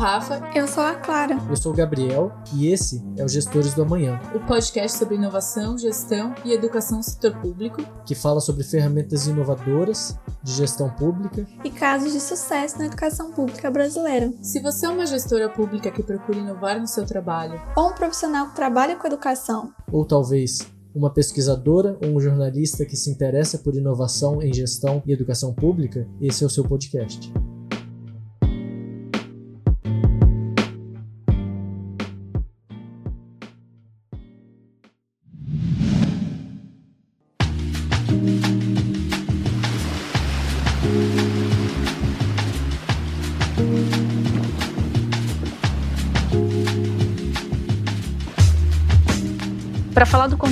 Rafa. Eu sou a Clara. Eu sou o Gabriel e esse é o Gestores do Amanhã o podcast sobre inovação, gestão e educação no setor público, que fala sobre ferramentas inovadoras de gestão pública e casos de sucesso na educação pública brasileira. Se você é uma gestora pública que procura inovar no seu trabalho, ou um profissional que trabalha com educação, ou talvez uma pesquisadora ou um jornalista que se interessa por inovação em gestão e educação pública, esse é o seu podcast.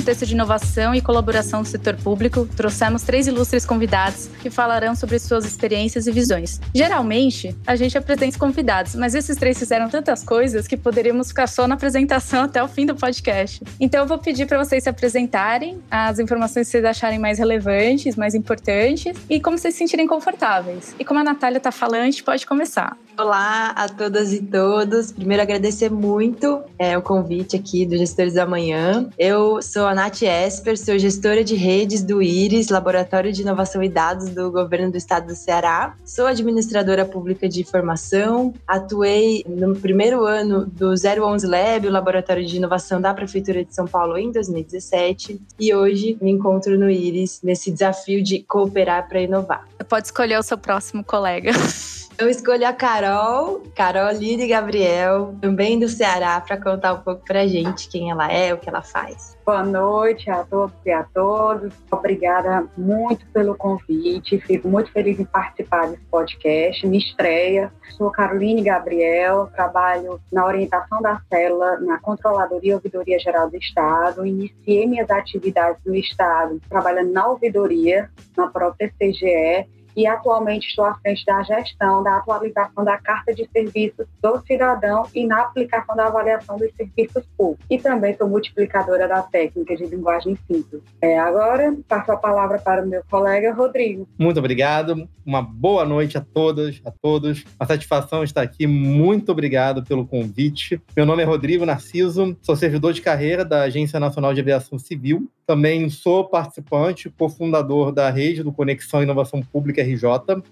Contexto de inovação e colaboração do setor público, trouxemos três ilustres convidados que falarão sobre suas experiências e visões. Geralmente, a gente apresenta convidados, mas esses três fizeram tantas coisas que poderíamos ficar só na apresentação até o fim do podcast. Então, eu vou pedir para vocês se apresentarem, as informações que vocês acharem mais relevantes, mais importantes e como vocês se sentirem confortáveis. E como a Natália está falando, pode começar. Olá a todas e todos. Primeiro, agradecer muito é, o convite aqui do Gestores da Manhã. Eu sou a Nath Esper, sou gestora de redes do IRIS, Laboratório de Inovação e Dados do Governo do Estado do Ceará. Sou administradora pública de formação. Atuei no primeiro ano do 011 Lab, o Laboratório de Inovação da Prefeitura de São Paulo, em 2017. E hoje me encontro no IRIS, nesse desafio de cooperar para inovar. Pode escolher o seu próximo colega. Eu escolho a Carol, Caroline Gabriel, também do Ceará, para contar um pouco para a gente quem ela é, o que ela faz. Boa noite a todos e a todas. Obrigada muito pelo convite. Fico muito feliz em participar desse podcast. Me estreia. Sou Caroline Gabriel, trabalho na orientação da célula na Controladoria e Ouvidoria Geral do Estado. Iniciei minhas atividades no Estado trabalhando na ouvidoria, na própria CGE e atualmente estou à frente da gestão da atualização da Carta de Serviços do Cidadão e na aplicação da avaliação dos serviços públicos. E também sou multiplicadora da técnica de linguagem simples. É, agora, passo a palavra para o meu colega Rodrigo. Muito obrigado. Uma boa noite a todas, a todos. Uma satisfação estar aqui. Muito obrigado pelo convite. Meu nome é Rodrigo Narciso, sou servidor de carreira da Agência Nacional de Aviação Civil. Também sou participante, cofundador da rede do Conexão Inovação Pública RJ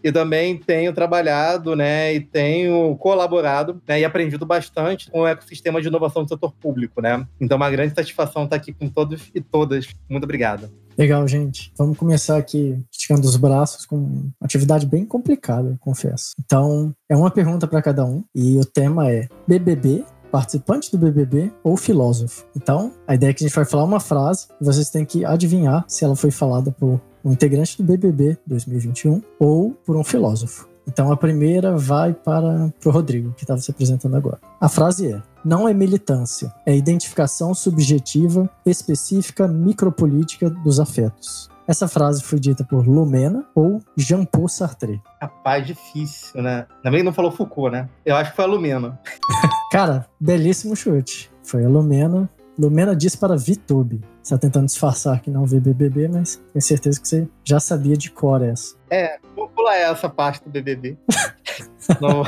e também tenho trabalhado, né, e tenho colaborado, né, e aprendido bastante com o ecossistema de inovação do setor público, né? Então, é uma grande satisfação estar aqui com todos e todas. Muito obrigado. Legal, gente. Vamos começar aqui esticando os braços com uma atividade bem complicada, confesso. Então, é uma pergunta para cada um e o tema é BBB participante do BBB ou filósofo. Então, a ideia é que a gente vai falar uma frase e vocês têm que adivinhar se ela foi falada por um integrante do BBB 2021 ou por um filósofo. Então a primeira vai para o Rodrigo, que estava se apresentando agora. A frase é: não é militância, é identificação subjetiva, específica, micropolítica dos afetos. Essa frase foi dita por Lumena ou Jean-Paul Sartre. Rapaz, difícil, né? Também não falou Foucault, né? Eu acho que foi a Lumena. Cara, belíssimo chute. Foi a Lumena. Lumena disse para Vitube está tentando disfarçar que não vê BBB, mas tenho certeza que você já sabia de cor essa. É, vou pular essa parte do BBB. não,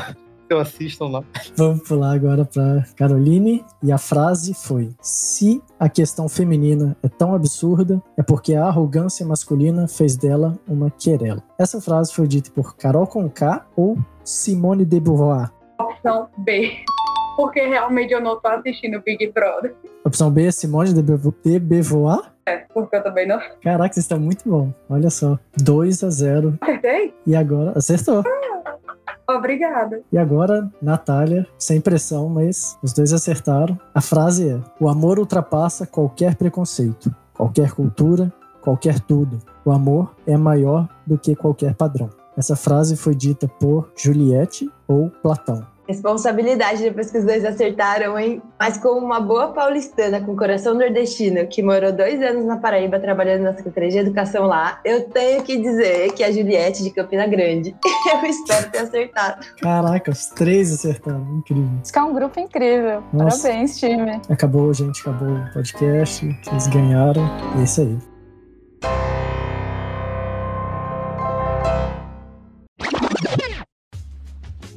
eu assistam lá. Vamos pular agora para Caroline. E a frase foi: Se a questão feminina é tão absurda, é porque a arrogância masculina fez dela uma querela. Essa frase foi dita por Carol Conká ou Simone de Beauvoir? Opção B porque realmente eu não tô assistindo Big Brother. Opção B, Simone de, Beauvoir? É, porque eu também não. Caraca, você está muito bom. Olha só. 2 a 0. Acertei? E agora, acertou. Ah, obrigada. E agora, Natália, sem pressão, mas os dois acertaram. A frase é: O amor ultrapassa qualquer preconceito, qualquer cultura, qualquer tudo. O amor é maior do que qualquer padrão. Essa frase foi dita por Juliette ou Platão. Responsabilidade depois que os dois acertaram, hein? Mas como uma boa paulistana com coração nordestino que morou dois anos na Paraíba trabalhando na Secretaria de Educação lá, eu tenho que dizer que a Juliette de Campina Grande. eu espero ter acertado. Caraca, os três acertaram. Incrível. Isso que é um grupo incrível. Nossa. Parabéns, time. Acabou, gente. Acabou o podcast. Vocês ganharam. E é isso aí.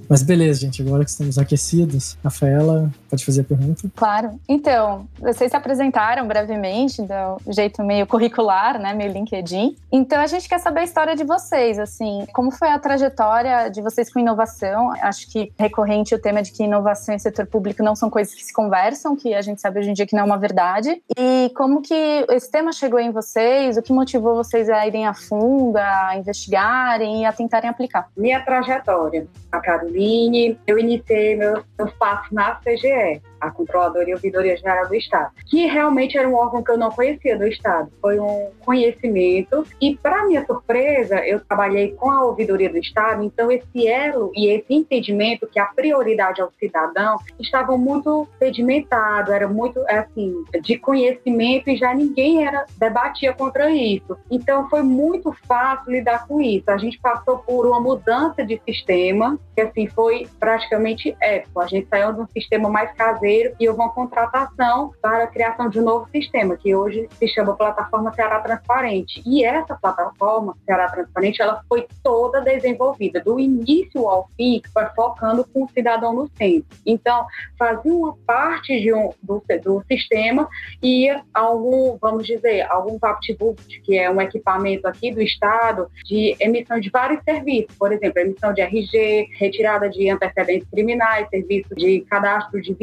Mas beleza, gente, agora que estamos aquecidos, Rafaela, pode fazer a pergunta? Claro. Então, vocês se apresentaram brevemente, do jeito meio curricular, né, meio LinkedIn. Então, a gente quer saber a história de vocês, assim, como foi a trajetória de vocês com inovação? Acho que recorrente o tema de que inovação e setor público não são coisas que se conversam, que a gente sabe hoje em dia que não é uma verdade. E como que esse tema chegou em vocês? O que motivou vocês a irem a fundo, a investigarem e a tentarem aplicar? Minha trajetória, a Caroline, eu iniciei meus, meus passos na CGE, a Controladoria e Ouvidoria Geral do Estado, que realmente era um órgão que eu não conhecia do Estado. Foi um conhecimento e, para minha surpresa, eu trabalhei com a Ouvidoria do Estado, então esse elo e esse entendimento que a prioridade ao cidadão estavam muito sedimentados, era muito, assim, de conhecimento e já ninguém era debatia contra isso. Então, foi muito fácil lidar com isso. A gente passou por uma mudança de sistema, que assim foi praticamente épico. A gente saiu de um sistema mais caseiro e houve uma contratação para a criação de um novo sistema, que hoje se chama Plataforma Ceará Transparente. E essa plataforma Ceará Transparente, ela foi toda desenvolvida, do início ao fim, focando com o cidadão no centro. Então, fazia uma parte de um, do, do sistema e algum, vamos dizer, algum VaptBook, que é um equipamento aqui do Estado de emissão de vários serviços, por exemplo, emissão de RG, retirada de antecedentes criminais, serviço de cadastro de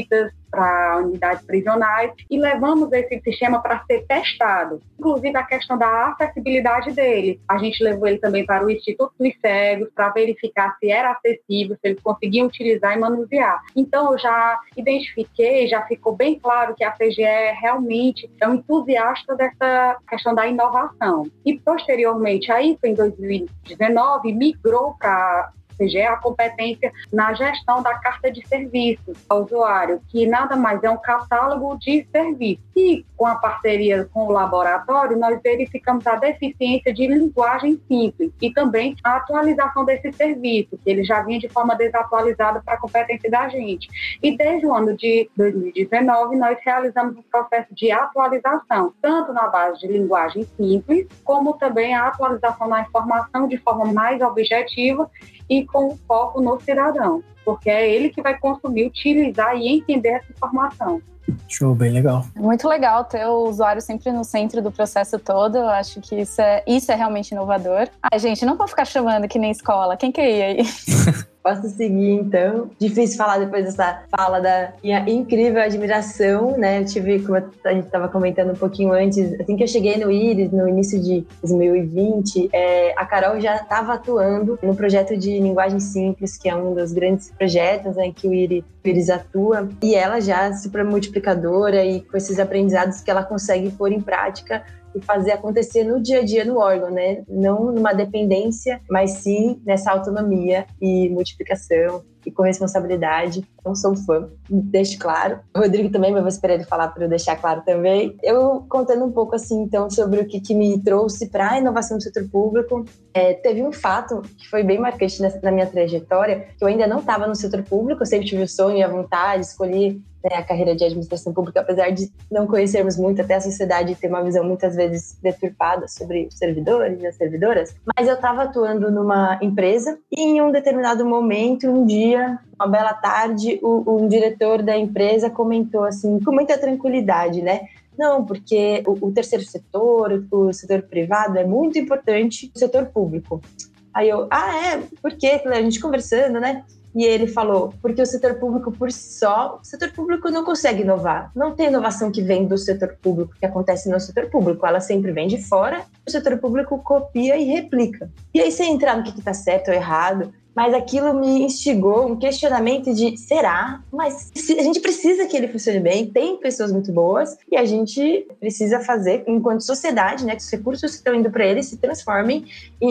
visitas, para unidades prisionais e levamos esse sistema para ser testado, inclusive a questão da acessibilidade dele. A gente levou ele também para o Instituto dos Cegos para verificar se era acessível, se eles conseguiam utilizar e manusear. Então eu já identifiquei, já ficou bem claro que a CGE realmente é um entusiasta dessa questão da inovação. E posteriormente, aí em 2019, migrou para CGE a competência na gestão da carta de serviços ao usuário, que nada mais é um catálogo de serviços. E com a parceria com o laboratório, nós verificamos a deficiência de linguagem simples e também a atualização desse serviço, que ele já vinha de forma desatualizada para a competência da gente. E desde o ano de 2019, nós realizamos um processo de atualização, tanto na base de linguagem simples, como também a atualização na informação de forma mais objetiva e com foco no cidadão, porque é ele que vai consumir, utilizar e entender essa informação. Show, bem legal. Muito legal ter o usuário sempre no centro do processo todo. Eu acho que isso é, isso é realmente inovador. Ah, gente, não vou ficar chamando que nem escola. Quem quer ir aí? Posso seguir, então. Difícil falar depois dessa fala da minha incrível admiração, né? Eu tive, como a gente estava comentando um pouquinho antes, assim que eu cheguei no Iris, no início de 2020, é, a Carol já estava atuando no projeto de linguagem simples, que é um dos grandes projetos né, que o Iris, o Iris atua, e ela já super multiplicadora e com esses aprendizados que ela consegue pôr em prática e fazer acontecer no dia a dia no órgão, né? Não numa dependência, mas sim nessa autonomia e multiplicação e com responsabilidade. Não sou fã, deixo claro. O Rodrigo também, mas vou esperar ele falar para eu deixar claro também. Eu contando um pouco assim, então, sobre o que, que me trouxe para a inovação do setor público. É, teve um fato que foi bem marcante na, na minha trajetória, que eu ainda não estava no setor público, eu sempre tive o sonho e a vontade, escolhi né, a carreira de administração pública, apesar de não conhecermos muito até a sociedade ter uma visão muitas vezes deturpada sobre servidores e as servidoras, mas eu estava atuando numa empresa e em um determinado momento, um dia, uma bela tarde, o, um diretor da empresa comentou assim, com muita tranquilidade, né? Não, porque o, o terceiro setor, o setor privado é muito importante o setor público. Aí eu, ah, é? Por quê? A gente conversando, né? E ele falou, porque o setor público por só, o setor público não consegue inovar. Não tem inovação que vem do setor público, que acontece no setor público. Ela sempre vem de fora, o setor público copia e replica. E aí, sem entrar no que está certo ou errado, mas aquilo me instigou um questionamento de será? Mas a gente precisa que ele funcione bem, tem pessoas muito boas e a gente precisa fazer enquanto sociedade, né, que os recursos que estão indo para ele se transformem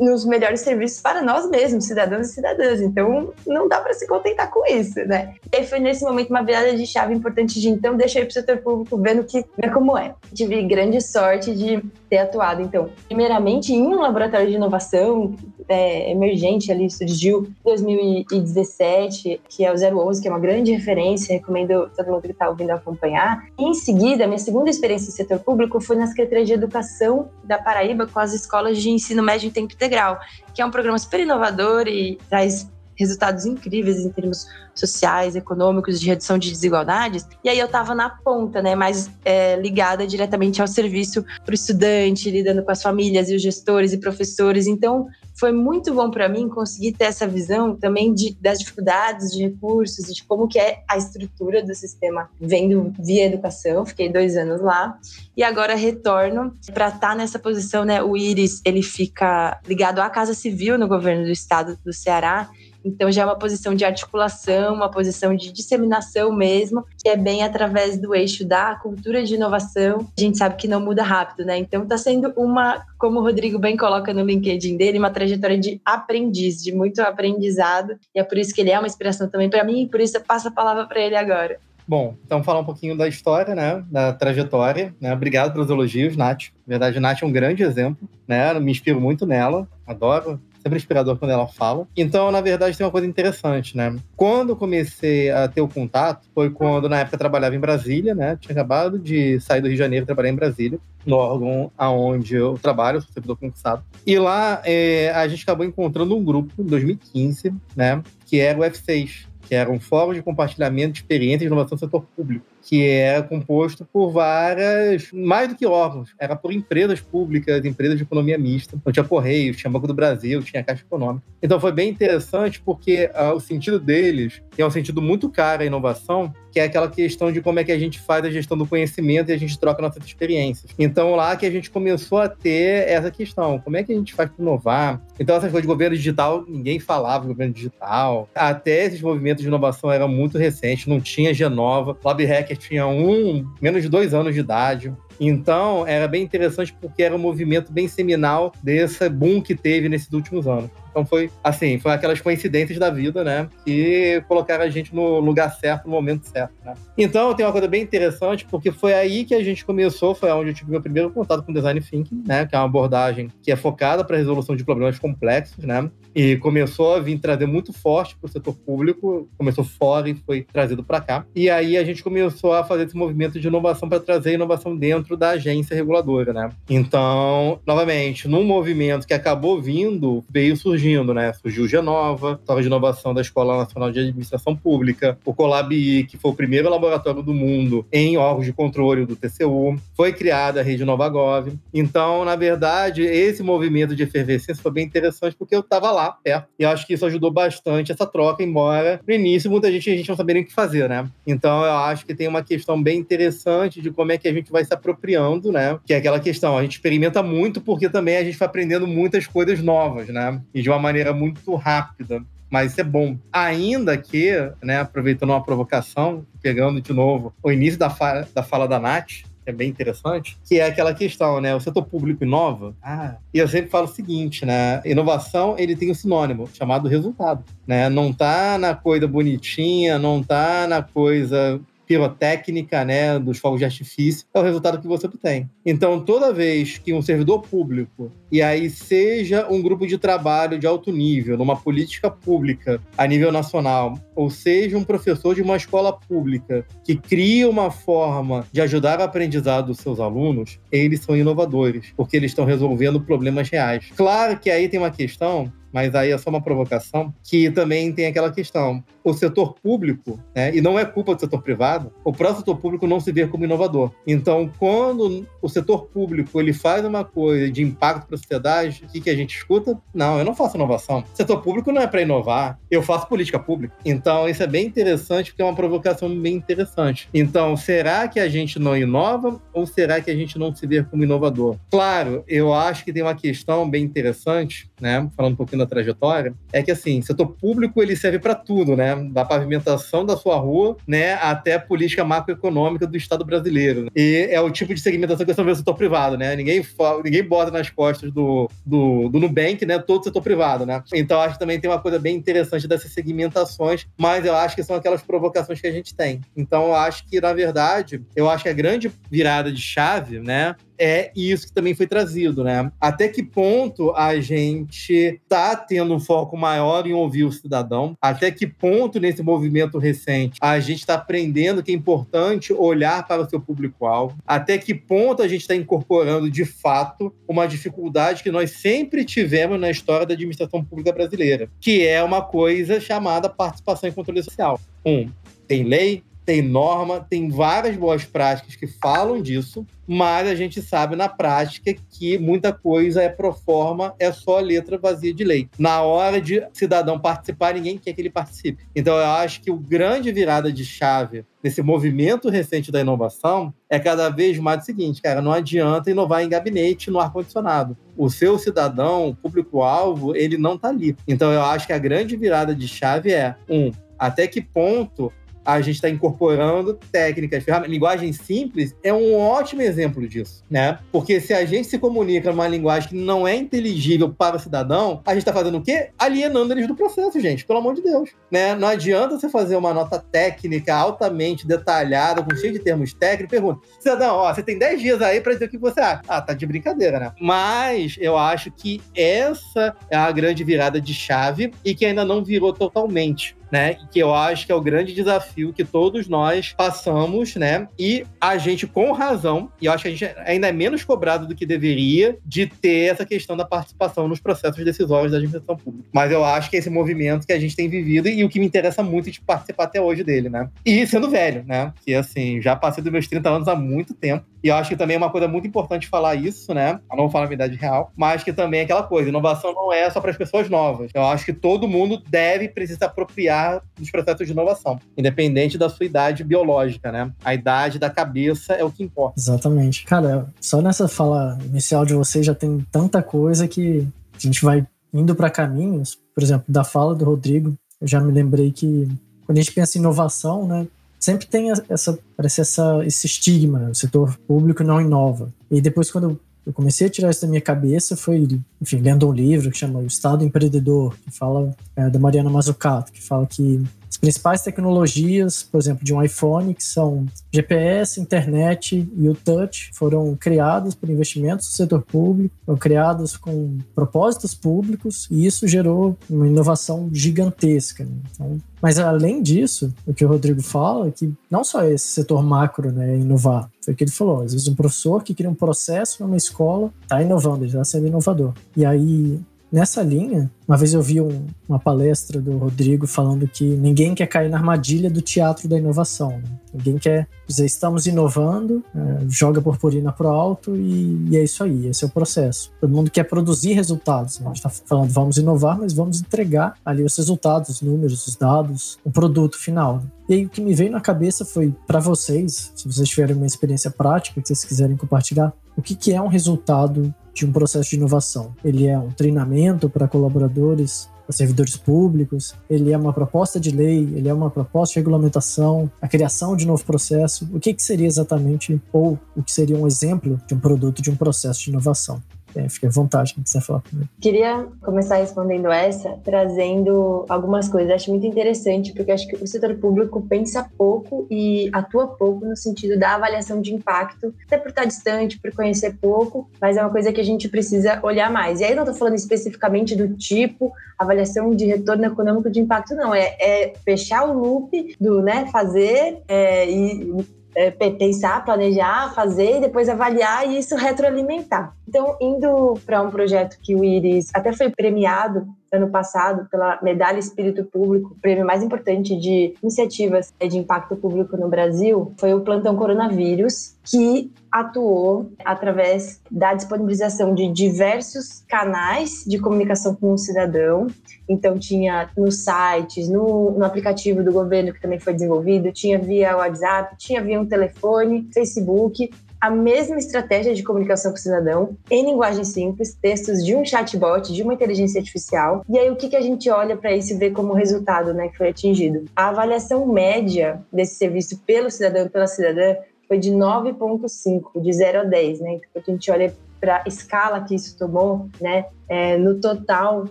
nos melhores serviços para nós mesmos, cidadãos e cidadãs. Então, não dá para se contentar com isso, né? E foi nesse momento uma virada de chave importante de então deixa eu ir para o setor público vendo que ver como é. Tive grande sorte de ter atuado, então, primeiramente em um laboratório de inovação é, emergente ali surgiu em 2017, que é o 011, que é uma grande referência, recomendo todo mundo que está ouvindo acompanhar. E em seguida, minha segunda experiência no setor público foi na Secretaria de Educação da Paraíba com as escolas de ensino médio em tempo integral, que é um programa super inovador e traz resultados incríveis em termos sociais, econômicos, de redução de desigualdades. E aí eu estava na ponta, né, mais é, ligada diretamente ao serviço para o estudante, lidando com as famílias e os gestores e professores. Então, foi muito bom para mim conseguir ter essa visão também de, das dificuldades de recursos e de como que é a estrutura do sistema vendo via educação. Fiquei dois anos lá e agora retorno para estar tá nessa posição, né? O Iris ele fica ligado à Casa Civil no governo do estado do Ceará então já é uma posição de articulação, uma posição de disseminação mesmo, que é bem através do eixo da cultura de inovação. A gente sabe que não muda rápido, né? Então está sendo uma, como o Rodrigo bem coloca no LinkedIn dele, uma trajetória de aprendiz, de muito aprendizado. E é por isso que ele é uma inspiração também para mim, e por isso eu passo a palavra para ele agora. Bom, então falar um pouquinho da história, né, da trajetória, né? Obrigado pelos elogios, Nath. Na verdade, Nath é um grande exemplo, né? Eu me inspiro muito nela, adoro sempre inspirador quando ela fala. Então, na verdade, tem uma coisa interessante, né? Quando comecei a ter o contato, foi quando, na época, eu trabalhava em Brasília, né? Tinha acabado de sair do Rio de Janeiro e trabalhar em Brasília, no órgão aonde eu trabalho, sou servidor concursado. E lá, é, a gente acabou encontrando um grupo, em 2015, né? Que era o F6, que era um fórum de compartilhamento de experiências de inovação no setor público que era composto por várias, mais do que órgãos, era por empresas públicas, empresas de economia mista. Então tinha Correios, tinha Banco do Brasil, tinha Caixa Econômica. Então foi bem interessante porque uh, o sentido deles, é um sentido muito caro à inovação, que é aquela questão de como é que a gente faz a gestão do conhecimento e a gente troca nossas experiências. Então lá que a gente começou a ter essa questão, como é que a gente faz para inovar? Então essas coisas de governo digital, ninguém falava de governo digital. Até esses movimentos de inovação eram muito recentes, não tinha Genova, LabHack Becker tinha um, menos de dois anos de idade. Então, era bem interessante porque era um movimento bem seminal desse boom que teve nesses últimos anos. Então foi assim, foi aquelas coincidências da vida, né? Que colocaram a gente no lugar certo, no momento certo, né? Então tem uma coisa bem interessante, porque foi aí que a gente começou, foi onde eu tive meu primeiro contato com design thinking, né? Que é uma abordagem que é focada para resolução de problemas complexos, né? E começou a vir trazer muito forte para o setor público, começou fora e foi trazido para cá. E aí a gente começou a fazer esse movimento de inovação para trazer inovação dentro da agência reguladora, né? Então, novamente, num movimento que acabou vindo, veio surgir surgindo, né? Surgiu o Genova, Torre de Inovação da Escola Nacional de Administração Pública, o Colab, que foi o primeiro laboratório do mundo em órgãos de controle do TCU, foi criada a Rede Novagov. Então, na verdade, esse movimento de efervescência foi bem interessante porque eu estava lá perto. E acho que isso ajudou bastante essa troca, embora no início muita gente, a gente não sabia o que fazer, né? Então, eu acho que tem uma questão bem interessante de como é que a gente vai se apropriando, né? Que é aquela questão, a gente experimenta muito porque também a gente vai aprendendo muitas coisas novas, né? E de uma maneira muito rápida. Mas isso é bom. Ainda que, né, aproveitando uma provocação, pegando de novo o início da fala da, fala da Nath, que é bem interessante, que é aquela questão, né? O setor público inova. Ah, e eu sempre falo o seguinte, né? Inovação, ele tem um sinônimo chamado resultado, né? Não tá na coisa bonitinha, não tá na coisa pirotécnica, né, dos fogos de artifício, é o resultado que você obtém. Então, toda vez que um servidor público, e aí seja um grupo de trabalho de alto nível, numa política pública a nível nacional, ou seja um professor de uma escola pública que cria uma forma de ajudar o aprendizado dos seus alunos, eles são inovadores, porque eles estão resolvendo problemas reais. Claro que aí tem uma questão mas aí é só uma provocação, que também tem aquela questão. O setor público, né, e não é culpa do setor privado, o próprio setor público não se vê como inovador. Então, quando o setor público ele faz uma coisa de impacto para a sociedade, o que, que a gente escuta? Não, eu não faço inovação. O setor público não é para inovar, eu faço política pública. Então, isso é bem interessante, porque é uma provocação bem interessante. Então, será que a gente não inova ou será que a gente não se vê como inovador? Claro, eu acho que tem uma questão bem interessante, né, falando um pouquinho da trajetória, é que assim, setor público ele serve para tudo, né? Da pavimentação da sua rua, né, até a política macroeconômica do Estado brasileiro. E é o tipo de segmentação que eu no setor privado, né? Ninguém, ninguém bota nas costas do, do, do Nubank, né, todo o setor privado, né? Então acho que também tem uma coisa bem interessante dessas segmentações, mas eu acho que são aquelas provocações que a gente tem. Então eu acho que, na verdade, eu acho que a grande virada de chave, né, é isso que também foi trazido, né? Até que ponto a gente está tendo um foco maior em ouvir o cidadão? Até que ponto, nesse movimento recente, a gente está aprendendo que é importante olhar para o seu público-alvo? Até que ponto a gente está incorporando, de fato, uma dificuldade que nós sempre tivemos na história da administração pública brasileira, que é uma coisa chamada participação e controle social. Um, tem lei, tem norma, tem várias boas práticas que falam disso, mas a gente sabe na prática que muita coisa é pro forma, é só letra vazia de lei. Na hora de cidadão participar, ninguém quer que ele participe. Então eu acho que o grande virada de chave nesse movimento recente da inovação é cada vez mais o seguinte, cara, não adianta inovar em gabinete no ar-condicionado. O seu cidadão, público-alvo, ele não está ali. Então eu acho que a grande virada de chave é, um, até que ponto a gente está incorporando técnicas, ferramentas. Linguagem simples é um ótimo exemplo disso, né? Porque se a gente se comunica numa linguagem que não é inteligível para o cidadão, a gente está fazendo o quê? Alienando eles do processo, gente, pelo amor de Deus. Né? Não adianta você fazer uma nota técnica altamente detalhada, com cheio de termos técnicos, pergunta, cidadão, ó, você tem 10 dias aí para dizer o que você acha. Ah, tá de brincadeira, né? Mas eu acho que essa é a grande virada de chave e que ainda não virou totalmente né? Que eu acho que é o grande desafio que todos nós passamos, né? E a gente, com razão, e eu acho que a gente ainda é menos cobrado do que deveria, de ter essa questão da participação nos processos decisórios da administração pública. Mas eu acho que é esse movimento que a gente tem vivido e o que me interessa muito é de participar até hoje dele, né? E sendo velho, né? Que assim, já passei dos meus 30 anos há muito tempo. E eu acho que também é uma coisa muito importante falar isso, né? Não a minha idade real, mas que também é aquela coisa: inovação não é só para as pessoas novas. Eu acho que todo mundo deve precisar se apropriar dos processos de inovação, independente da sua idade biológica, né? A idade da cabeça é o que importa. Exatamente. Cara, só nessa fala inicial de você já tem tanta coisa que a gente vai indo para caminhos. Por exemplo, da fala do Rodrigo, eu já me lembrei que quando a gente pensa em inovação, né? Sempre tem essa, parece essa, esse estigma, né? o setor público não inova. E depois, quando eu comecei a tirar isso da minha cabeça, foi, enfim, lendo um livro que chama O Estado Empreendedor, que fala, é, da Mariana Mazzucato, que fala que principais tecnologias, por exemplo, de um iPhone, que são GPS, internet e o touch, foram criadas por investimentos do setor público, foram criadas com propósitos públicos e isso gerou uma inovação gigantesca. Né? Então, mas além disso, o que o Rodrigo fala é que não só esse setor macro né, é inovar, foi o que ele falou. Às vezes um professor que cria um processo numa escola está inovando, ele está sendo inovador. E aí Nessa linha, uma vez eu vi um, uma palestra do Rodrigo falando que ninguém quer cair na armadilha do teatro da inovação. Né? Ninguém quer dizer, estamos inovando, é, joga purpurina pro alto e, e, é isso aí, esse é o processo. Todo mundo quer produzir resultados. Né? A gente está falando, vamos inovar, mas vamos entregar ali os resultados, os números, os dados, o produto final. Né? E aí o que me veio na cabeça foi para vocês, se vocês tiverem uma experiência prática que vocês quiserem compartilhar, o que, que é um resultado de um processo de inovação. Ele é um treinamento para colaboradores, para servidores públicos, ele é uma proposta de lei, ele é uma proposta de regulamentação, a criação de novo processo. O que, que seria exatamente, ou o que seria um exemplo de um produto de um processo de inovação? É, fique à vontade, quem quiser falar primeiro. Queria começar respondendo essa, trazendo algumas coisas. Acho muito interessante, porque acho que o setor público pensa pouco e atua pouco no sentido da avaliação de impacto, até por estar distante, por conhecer pouco, mas é uma coisa que a gente precisa olhar mais. E aí não estou falando especificamente do tipo avaliação de retorno econômico de impacto, não. É, é fechar o loop do né, fazer é, e é, pensar, planejar, fazer depois avaliar e isso retroalimentar. Então, indo para um projeto que o Iris até foi premiado ano passado pela Medalha Espírito Público, o prêmio mais importante de iniciativas de impacto público no Brasil, foi o Plantão Coronavírus, que atuou através da disponibilização de diversos canais de comunicação com o cidadão. Então, tinha nos sites, no, no aplicativo do governo que também foi desenvolvido, tinha via WhatsApp, tinha via um telefone, Facebook, a mesma estratégia de comunicação com o cidadão, em linguagem simples, textos de um chatbot, de uma inteligência artificial. E aí, o que, que a gente olha para isso e vê como resultado né, que foi atingido? A avaliação média desse serviço pelo cidadão e pela cidadã foi de 9,5, de 0 a 10. Né? Então, a gente olha para a escala que isso tomou, né, é, no total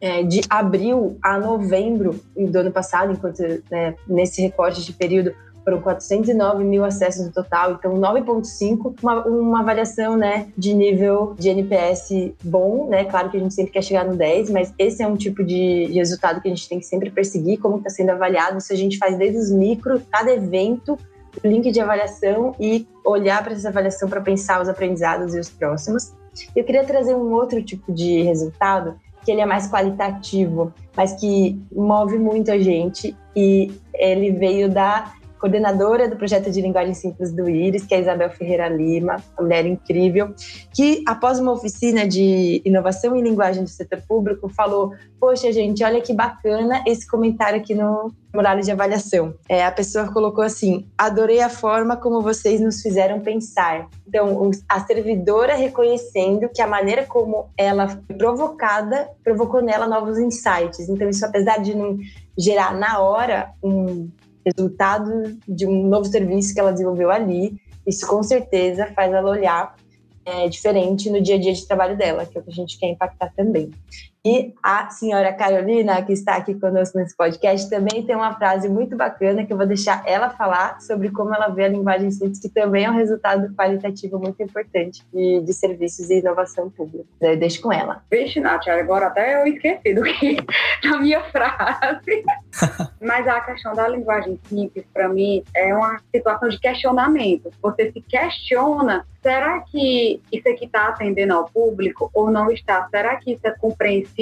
é, de abril a novembro do ano passado, enquanto né, nesse recorte de período foram 409 mil acessos no total, então 9.5, uma, uma avaliação, né, de nível de NPS bom, né, claro que a gente sempre quer chegar no 10, mas esse é um tipo de, resultado que a gente tem que sempre perseguir, como está sendo avaliado, isso a gente faz desde os micro, cada evento, o link de avaliação e olhar para essa avaliação para pensar os aprendizados e os próximos. Eu queria trazer um outro tipo de resultado, que ele é mais qualitativo, mas que move muito a gente e ele veio da coordenadora do projeto de linguagem simples do Iris, que é a Isabel Ferreira Lima, uma mulher incrível, que após uma oficina de inovação em linguagem do setor público falou: Poxa, gente, olha que bacana esse comentário aqui no formulário de avaliação. É, a pessoa colocou assim: adorei a forma como vocês nos fizeram pensar. Então, a servidora reconhecendo que a maneira como ela foi provocada provocou nela novos insights. Então, isso, apesar de não gerar na hora um resultado de um novo serviço que ela desenvolveu ali. Isso com certeza faz ela olhar é, diferente no dia a dia de trabalho dela, que é o que a gente quer impactar também. E a senhora Carolina, que está aqui conosco nesse podcast, também tem uma frase muito bacana que eu vou deixar ela falar sobre como ela vê a linguagem simples, que também é um resultado qualitativo muito importante de, de serviços e inovação pública. Eu deixo com ela. Vixe, Nath, agora até eu esqueci do que da minha frase. Mas a questão da linguagem simples, para mim, é uma situação de questionamento. Você se questiona será que isso aqui está atendendo ao público ou não está? Será que isso é compreensível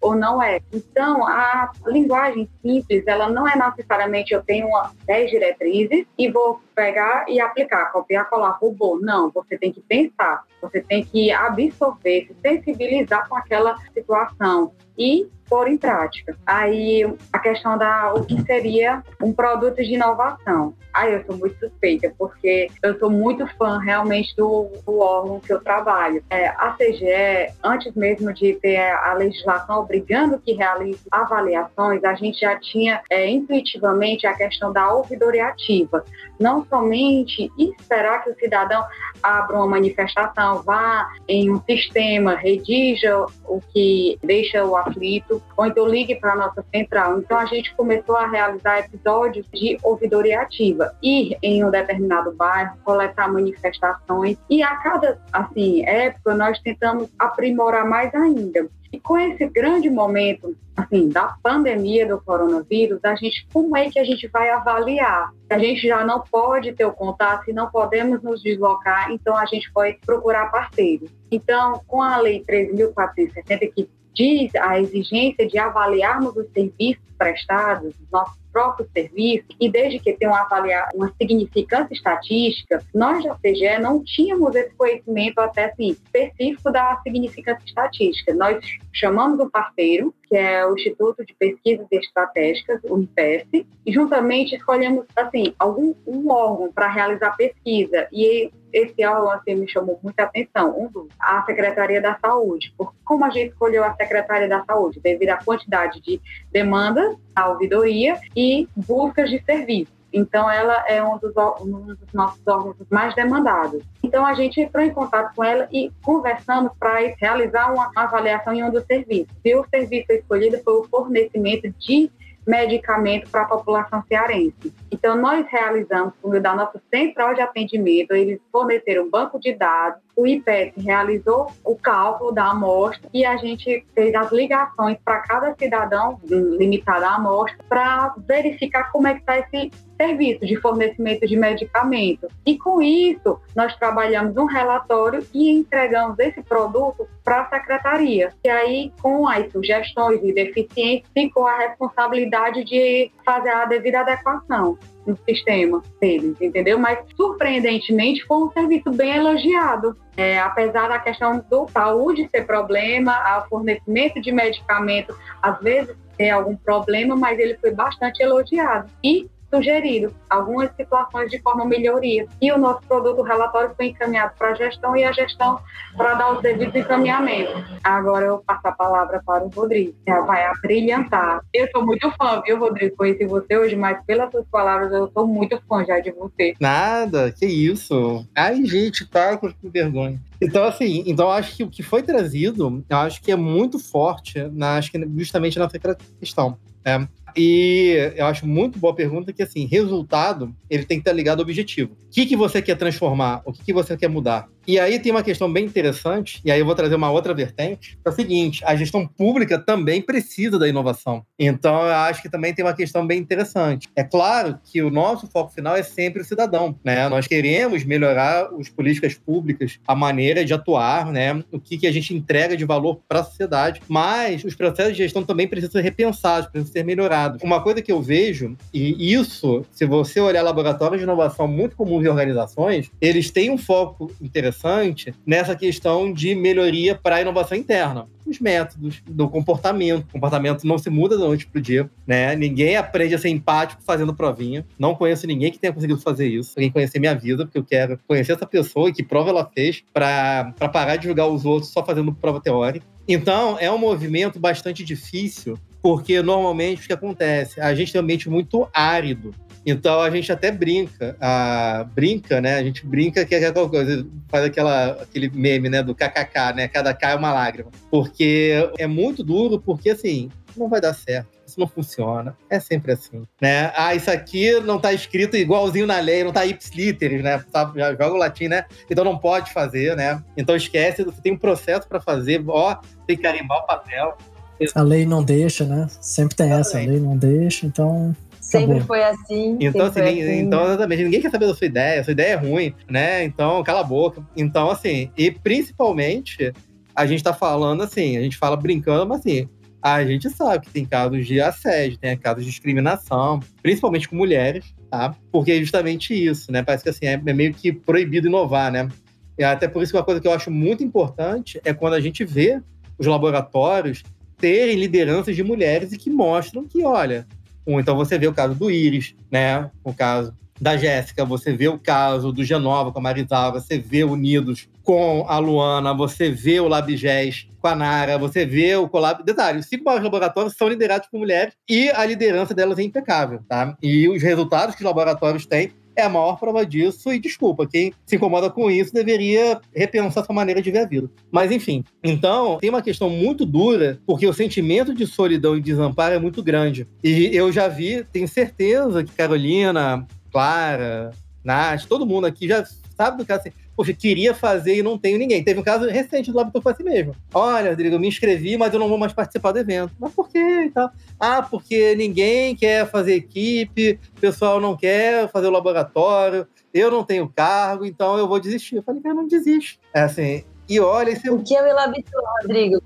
ou não é? Então, a linguagem simples, ela não é necessariamente eu tenho uma 10 diretrizes e vou pegar e aplicar, copiar, colar, robô. Não, você tem que pensar, você tem que absorver, se sensibilizar com aquela situação e pôr em prática. Aí a questão da o que seria um produto de inovação. Aí eu sou muito suspeita, porque eu sou muito fã realmente do, do órgão que eu trabalho. É, a CGE, antes mesmo de ter a legislação obrigando que realize avaliações, a gente já tinha é, intuitivamente a questão da ouvidoria ativa. Não somente esperar que o cidadão abra uma manifestação, vá em um sistema, redija o que deixa o aflito, ou então ligue para a nossa central. Então a gente começou a realizar episódios de ouvidoria ativa, ir em um determinado bairro, coletar manifestações e a cada assim época nós tentamos aprimorar mais ainda. E com esse grande momento, assim, da pandemia do coronavírus, a gente, como é que a gente vai avaliar? A gente já não pode ter o contato e não podemos nos deslocar, então a gente vai procurar parceiros. Então, com a Lei 13.460, que diz a exigência de avaliarmos os serviços prestados, nossos próprios serviços, e desde que tenham avaliar uma significância estatística, nós da CGE não tínhamos esse conhecimento até assim, específico da significância estatística. Nós chamamos um parceiro, que é o Instituto de Pesquisas Estratégicas, o IPES, e juntamente escolhemos assim, algum um órgão para realizar pesquisa. E esse órgão assim, me chamou muita atenção, um dos, a Secretaria da Saúde. Porque como a gente escolheu a Secretaria da Saúde? Devido à quantidade de demandas, a ouvidoria e buscas de serviço. Então, ela é um dos, um dos, nossos órgãos mais demandados. Então, a gente entrou em contato com ela e conversamos para realizar uma avaliação em um dos serviços. E o serviço escolhido foi o fornecimento de medicamento para a população cearense. Então, nós realizamos, por meio da nossa central de atendimento, eles forneceram banco de dados, o IPET realizou o cálculo da amostra e a gente fez as ligações para cada cidadão, limitada a amostra, para verificar como é que está esse serviço de fornecimento de medicamentos. E com isso, nós trabalhamos um relatório e entregamos esse produto para a secretaria. E aí, com as sugestões e deficiências, ficou a responsabilidade de fazer a devida adequação no sistema deles, entendeu? Mas, surpreendentemente, foi um serviço bem elogiado. É, apesar da questão do saúde ser problema, o fornecimento de medicamento, às vezes, tem algum problema, mas ele foi bastante elogiado. E sugerido algumas situações de forma melhoria. E o nosso produto, relatório, foi encaminhado para a gestão e a gestão para dar os devidos encaminhamentos. Agora eu passo a palavra para o Rodrigo, que vai abrilhantar. Eu sou muito fã, viu, Rodrigo? Conheci você hoje, mas pelas suas palavras eu sou muito fã já de você. Nada, que isso. Ai, gente, tá com vergonha. Então, assim, então acho que o que foi trazido, eu acho que é muito forte, na, acho que justamente nessa questão. É, E eu acho muito boa a pergunta que, assim, resultado, ele tem que estar ligado ao objetivo. O que, que você quer transformar? O que, que você quer mudar? E aí tem uma questão bem interessante, e aí eu vou trazer uma outra vertente, é o seguinte, a gestão pública também precisa da inovação. Então eu acho que também tem uma questão bem interessante. É claro que o nosso foco final é sempre o cidadão, né? Nós queremos melhorar as políticas públicas, a maneira de atuar, né? O que, que a gente entrega de valor para a sociedade, mas os processos de gestão também precisam ser repensados, precisam ser melhorados. Uma coisa que eu vejo, e isso, se você olhar laboratórios de inovação muito comuns em organizações, eles têm um foco interessante interessante nessa questão de melhoria para a inovação interna. Os métodos, do comportamento. O comportamento não se muda da noite para o dia, né? Ninguém aprende a ser empático fazendo provinha. Não conheço ninguém que tenha conseguido fazer isso. Alguém conhecer minha vida, porque eu quero conhecer essa pessoa e que prova ela fez para parar de julgar os outros só fazendo prova teórica. Então, é um movimento bastante difícil, porque normalmente o que acontece? A gente tem um ambiente muito árido. Então a gente até brinca, a, brinca, né? A gente brinca que é aquela coisa, faz aquela, aquele meme, né, do kkk, né? Cada K é uma lágrima. Porque é muito duro, porque assim, não vai dar certo. Isso não funciona. É sempre assim, né? Ah, isso aqui não tá escrito igualzinho na lei, não tá ipsiliteris, né? Tá, já joga o latim, né? Então não pode fazer, né? Então esquece, você tem um processo para fazer, ó, tem que carimbar o papel. A lei não deixa, né? Sempre tem essa, a lei não deixa, então Sempre foi assim. Então, assim, assim, então, exatamente, ninguém quer saber da sua ideia, sua ideia é ruim, né? Então, cala a boca. Então, assim, e principalmente, a gente tá falando assim, a gente fala brincando, mas assim, a gente sabe que tem casos de assédio, tem casos de discriminação, principalmente com mulheres, tá? Porque é justamente isso, né? Parece que assim, é meio que proibido inovar, né? E até por isso que uma coisa que eu acho muito importante é quando a gente vê os laboratórios terem lideranças de mulheres e que mostram que, olha, então você vê o caso do Iris, né? O caso da Jéssica, você vê o caso do Genova com a Marisal, você vê Unidos com a Luana, você vê o Labigés com a Nara, você vê o Colab. Detalhe, os cinco maiores laboratórios são liderados por mulheres e a liderança delas é impecável, tá? E os resultados que os laboratórios têm é a maior prova disso. E desculpa, quem se incomoda com isso deveria repensar sua maneira de ver a vida. Mas enfim, então tem uma questão muito dura, porque o sentimento de solidão e desamparo é muito grande. E eu já vi, tenho certeza que Carolina, Clara, Nath, todo mundo aqui já sabe do que assim poxa, queria fazer e não tenho ninguém. Teve um caso recente do foi assim mesmo. Olha, Rodrigo, eu me inscrevi, mas eu não vou mais participar do evento. Mas por quê? Então, ah, porque ninguém quer fazer equipe, o pessoal não quer fazer o laboratório, eu não tenho cargo, então eu vou desistir. Eu falei, cara, não desiste. É assim, e olha... Esse... O que é o Elabiton, Rodrigo?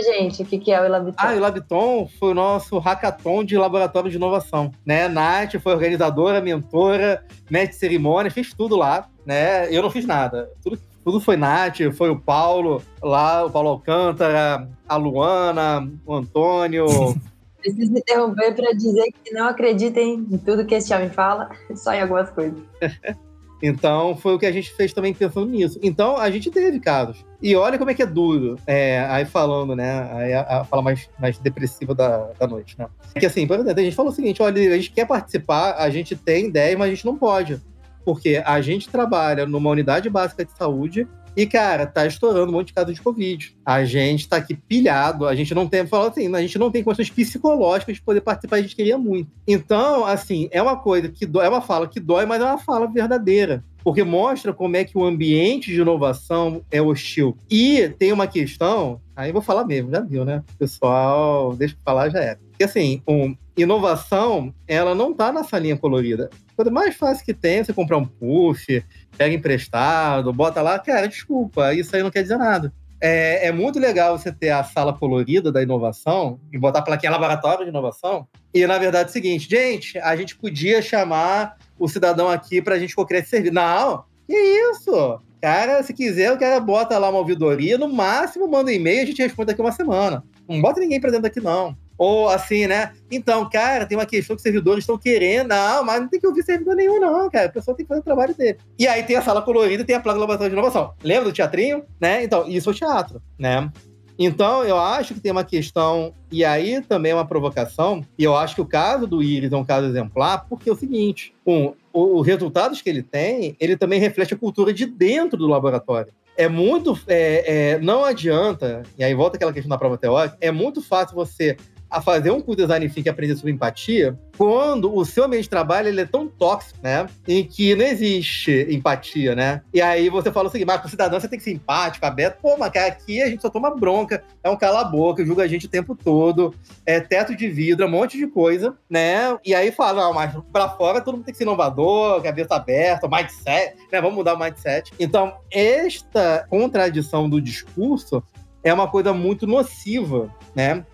Gente, o que, que é o Elabiton? Ah, o Elabiton foi o nosso hackathon de laboratório de inovação, né? Nath foi organizadora, mentora, mestre de cerimônia, fez tudo lá, né? Eu não fiz nada. Tudo, tudo foi Nath, foi o Paulo lá, o Paulo Alcântara, a Luana, o Antônio. Preciso interromper para dizer que não acreditem em tudo que esse homem fala, só em algumas coisas. Então, foi o que a gente fez também pensando nisso. Então, a gente teve casos. E olha como é que é duro. É, aí falando, né? Aí a, a fala mais, mais depressiva da, da noite, né? Que assim, por exemplo, a gente falou o seguinte: olha, a gente quer participar, a gente tem ideia, mas a gente não pode. Porque a gente trabalha numa unidade básica de saúde e, cara, tá estourando um monte de casos de Covid. A gente tá aqui pilhado, a gente não tem, fala assim, a gente não tem condições psicológicas de poder participar, a gente queria muito. Então, assim, é uma coisa que dói, é uma fala que dói, mas é uma fala verdadeira. Porque mostra como é que o ambiente de inovação é hostil. E tem uma questão, aí vou falar mesmo, já viu, né? Pessoal, deixa eu falar, já é. Porque assim, um, inovação, ela não tá na salinha colorida. Coisa mais fácil que tem você comprar um puff, pega emprestado, bota lá, cara, desculpa, isso aí não quer dizer nada. É, é, muito legal você ter a sala colorida da inovação e botar a plaquinha laboratório de inovação. E, na verdade, é o seguinte, gente, a gente podia chamar o cidadão aqui para a gente qualquer serviço. Não, que isso? Cara, se quiser, o cara bota lá uma ouvidoria, no máximo manda um e-mail a gente responde daqui uma semana. Não bota ninguém para dentro daqui, não. Ou assim, né? Então, cara, tem uma questão que os servidores estão querendo. Não, mas não tem que ouvir servidor nenhum, não, cara. A pessoa tem que fazer o trabalho dele. E aí tem a sala colorida e tem a placa de laboratório de inovação. Lembra do teatrinho? Né? Então, isso é o teatro, né? Então, eu acho que tem uma questão, e aí também é uma provocação, e eu acho que o caso do Iris é um caso exemplar, porque é o seguinte: um, os resultados que ele tem, ele também reflete a cultura de dentro do laboratório é muito. É, é, não adianta, e aí volta aquela questão da prova teórica, é muito fácil você a fazer um curso de design thinking aprender sobre empatia quando o seu meio de trabalho ele é tão tóxico, né? Em que não existe empatia, né? E aí você fala o seguinte, mas pro cidadão você tem que ser empático, aberto. Pô, mas aqui a gente só toma bronca, é um cala-boca, julga a gente o tempo todo, é teto de vidro, é um monte de coisa, né? E aí fala, não, mas pra fora todo mundo tem que ser inovador, cabeça aberta, mindset, né? Vamos mudar o mindset. Então, esta contradição do discurso é uma coisa muito nociva, né?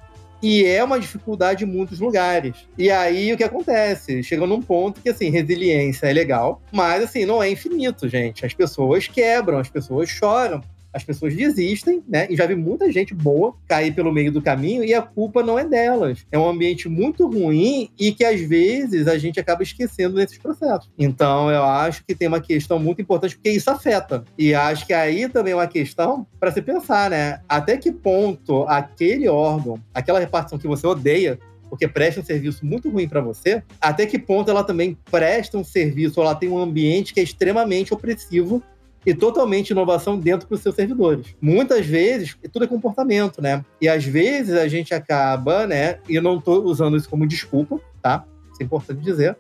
E é uma dificuldade em muitos lugares. E aí o que acontece? Chega num ponto que, assim, resiliência é legal, mas, assim, não é infinito, gente. As pessoas quebram, as pessoas choram as pessoas desistem, né? E já vi muita gente boa cair pelo meio do caminho e a culpa não é delas. É um ambiente muito ruim e que às vezes a gente acaba esquecendo nesses processos. Então eu acho que tem uma questão muito importante porque isso afeta. E acho que aí também é uma questão para se pensar, né? Até que ponto aquele órgão, aquela repartição que você odeia, porque presta um serviço muito ruim para você, até que ponto ela também presta um serviço, ou ela tem um ambiente que é extremamente opressivo e totalmente inovação dentro dos seus servidores. Muitas vezes, tudo é comportamento, né? E às vezes a gente acaba, né? E eu não estou usando isso como desculpa, tá? Isso é importante dizer.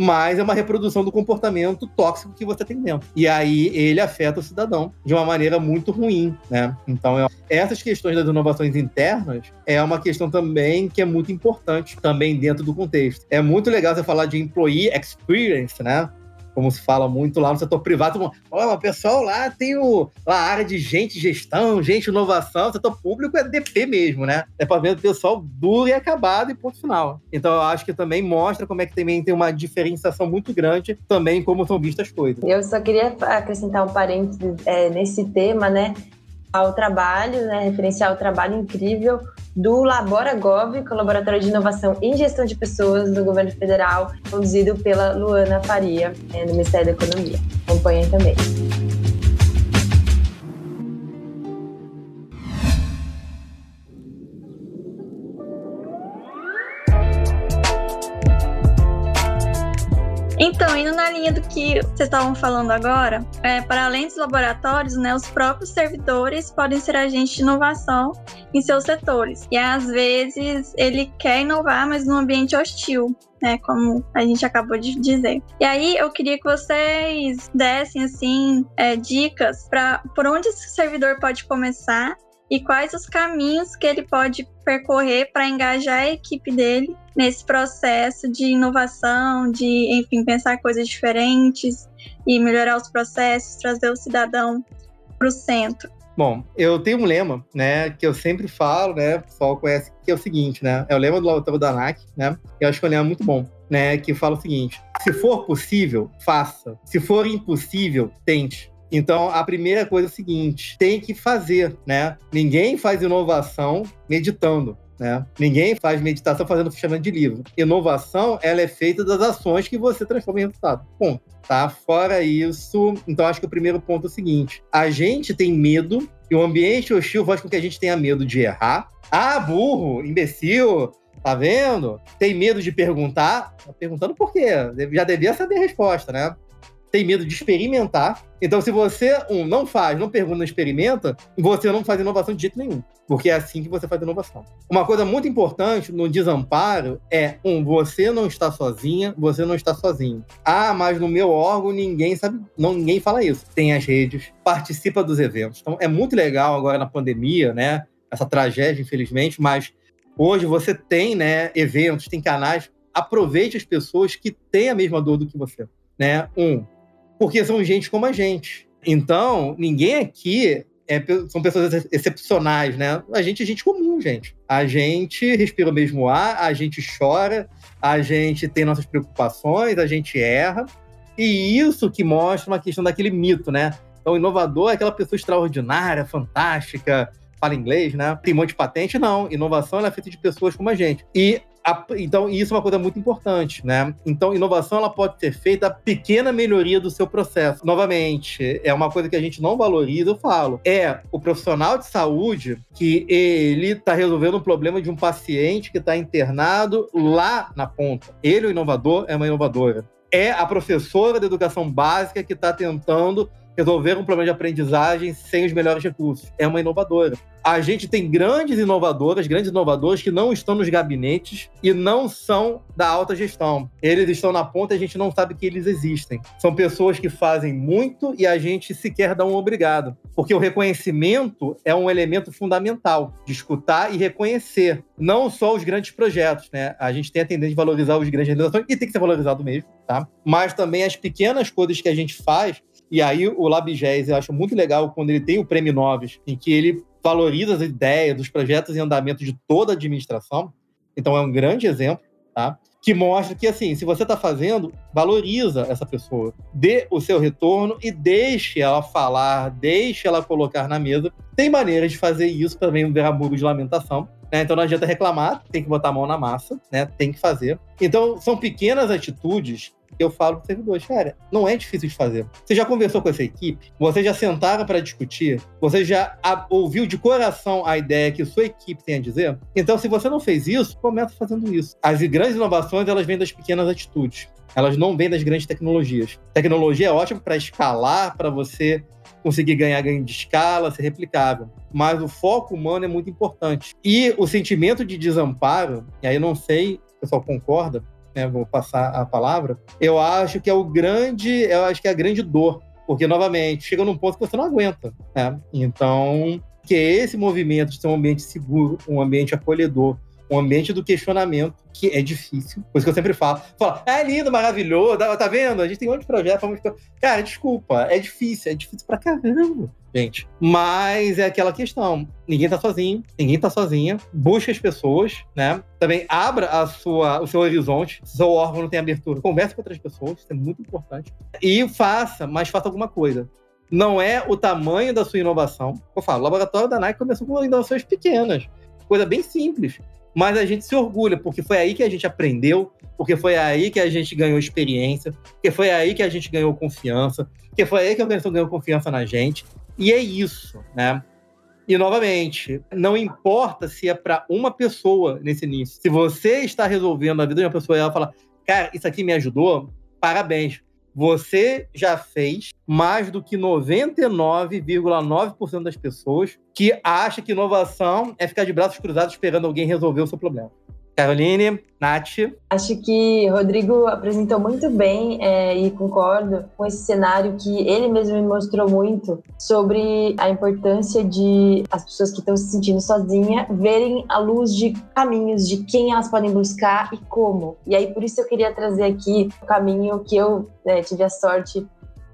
Mas é uma reprodução do comportamento tóxico que você tem dentro. E aí ele afeta o cidadão de uma maneira muito ruim, né? Então, essas questões das inovações internas é uma questão também que é muito importante também dentro do contexto. É muito legal você falar de employee experience, né? Como se fala muito lá no setor privado, olha, o pessoal lá tem o, a área de gente gestão, gente inovação, o setor público é DP mesmo, né? É para ver o pessoal duro e acabado e ponto final. Então eu acho que também mostra como é que também tem uma diferenciação muito grande também como são vistas as coisas. Eu só queria acrescentar um parênteses é, nesse tema, né? Ao trabalho, né? Referenciar o trabalho incrível do LaboraGov, que é o Laboratório de Inovação em Gestão de Pessoas do Governo Federal, conduzido pela Luana Faria, é, do Ministério da Economia. Acompanhem também. Então, indo na linha do que vocês estavam falando agora, é, para além dos laboratórios, né, os próprios servidores podem ser agentes de inovação em seus setores. E às vezes ele quer inovar, mas num ambiente hostil. Né, como a gente acabou de dizer. E aí eu queria que vocês dessem assim é, dicas para por onde esse servidor pode começar e quais os caminhos que ele pode percorrer para engajar a equipe dele nesse processo de inovação, de, enfim, pensar coisas diferentes e melhorar os processos, trazer o cidadão para o centro. Bom, eu tenho um lema, né, que eu sempre falo, né, o pessoal conhece, que é o seguinte, né, é o lema do autor da ANAC, né, eu acho que é um lema muito bom, né, que fala o seguinte, se for possível, faça. Se for impossível, tente. Então, a primeira coisa é o seguinte: tem que fazer, né? Ninguém faz inovação meditando. Né? Ninguém faz meditação fazendo fechamento de livro. Inovação, ela é feita das ações que você transforma em resultado. Ponto. Tá? Fora isso, então acho que o primeiro ponto é o seguinte: a gente tem medo, e o ambiente hostil faz com que a gente tenha medo de errar. Ah, burro, imbecil, tá vendo? Tem medo de perguntar. Tá perguntando por quê? Já devia saber a resposta, né? Tem medo de experimentar. Então, se você, um, não faz, não pergunta, não experimenta, você não faz inovação de jeito nenhum. Porque é assim que você faz inovação. Uma coisa muito importante no desamparo é, um, você não está sozinha, você não está sozinho. Ah, mas no meu órgão ninguém sabe, não, ninguém fala isso. Tem as redes, participa dos eventos. Então, é muito legal agora na pandemia, né? Essa tragédia, infelizmente, mas hoje você tem, né, eventos, tem canais. Aproveite as pessoas que têm a mesma dor do que você. Né? Um, porque são gente como a gente. Então, ninguém aqui é, são pessoas excepcionais, né? A gente é gente comum, gente. A gente respira o mesmo ar, a gente chora, a gente tem nossas preocupações, a gente erra. E isso que mostra uma questão daquele mito, né? Então, o inovador é aquela pessoa extraordinária, fantástica, fala inglês, né? Tem um monte de patente, não. Inovação é feita de pessoas como a gente. E a, então, isso é uma coisa muito importante, né? Então, inovação ela pode ser feita a pequena melhoria do seu processo. Novamente, é uma coisa que a gente não valoriza, eu falo. É o profissional de saúde que ele está resolvendo um problema de um paciente que está internado lá na ponta. Ele, o inovador, é uma inovadora. É a professora de educação básica que está tentando resolver um problema de aprendizagem sem os melhores recursos. É uma inovadora. A gente tem grandes inovadoras, grandes inovadores que não estão nos gabinetes e não são da alta gestão. Eles estão na ponta e a gente não sabe que eles existem. São pessoas que fazem muito e a gente sequer dá um obrigado. Porque o reconhecimento é um elemento fundamental de escutar e reconhecer. Não só os grandes projetos, né? A gente tem a tendência de valorizar os grandes realizações e tem que ser valorizado mesmo, tá? Mas também as pequenas coisas que a gente faz e aí o Labigés eu acho muito legal quando ele tem o Prêmio Noves, em que ele valoriza as ideias dos projetos em andamento de toda a administração. Então é um grande exemplo, tá? Que mostra que, assim, se você está fazendo, valoriza essa pessoa, dê o seu retorno e deixe ela falar, deixe ela colocar na mesa. Tem maneiras de fazer isso também virar muro de lamentação. Né? Então não adianta reclamar, tem que botar a mão na massa, né? Tem que fazer. Então são pequenas atitudes eu falo para os servidores, cara, não é difícil de fazer. Você já conversou com essa equipe? Você já sentaram para discutir? Você já ouviu de coração a ideia que sua equipe tem a dizer? Então, se você não fez isso, começa fazendo isso. As grandes inovações, elas vêm das pequenas atitudes. Elas não vêm das grandes tecnologias. Tecnologia é ótima para escalar, para você conseguir ganhar ganho de escala, ser replicável. Mas o foco humano é muito importante. E o sentimento de desamparo, e aí eu não sei, o pessoal concorda, né, vou passar a palavra, eu acho que é o grande, eu acho que é a grande dor, porque novamente chega num ponto que você não aguenta, né? Então, que esse movimento de ser um ambiente seguro, um ambiente acolhedor, um ambiente do questionamento, que é difícil. Isso que eu sempre falo. Fala, é lindo, maravilhoso, tá, vendo? A gente tem um monte de projetos. Cara, desculpa, é difícil, é difícil pra caramba, gente. Mas é aquela questão. Ninguém tá sozinho, ninguém tá sozinha. Busca as pessoas, né? Também abra a sua, o seu horizonte. Se seu órgão não tem abertura, converse com outras pessoas, isso é muito importante. E faça, mas faça alguma coisa não é o tamanho da sua inovação. Eu falo, o laboratório da Nike começou com inovações pequenas, coisa bem simples mas a gente se orgulha, porque foi aí que a gente aprendeu, porque foi aí que a gente ganhou experiência, porque foi aí que a gente ganhou confiança, porque foi aí que a organização ganhou confiança na gente. E é isso, né? E, novamente, não importa se é para uma pessoa nesse início. Se você está resolvendo a vida de uma pessoa e ela fala, cara, isso aqui me ajudou, parabéns você já fez mais do que 99,9% das pessoas que acha que inovação é ficar de braços cruzados esperando alguém resolver o seu problema. Caroline, Nath. Acho que Rodrigo apresentou muito bem é, e concordo com esse cenário que ele mesmo me mostrou muito sobre a importância de as pessoas que estão se sentindo sozinhas verem a luz de caminhos de quem elas podem buscar e como. E aí por isso eu queria trazer aqui o caminho que eu né, tive a sorte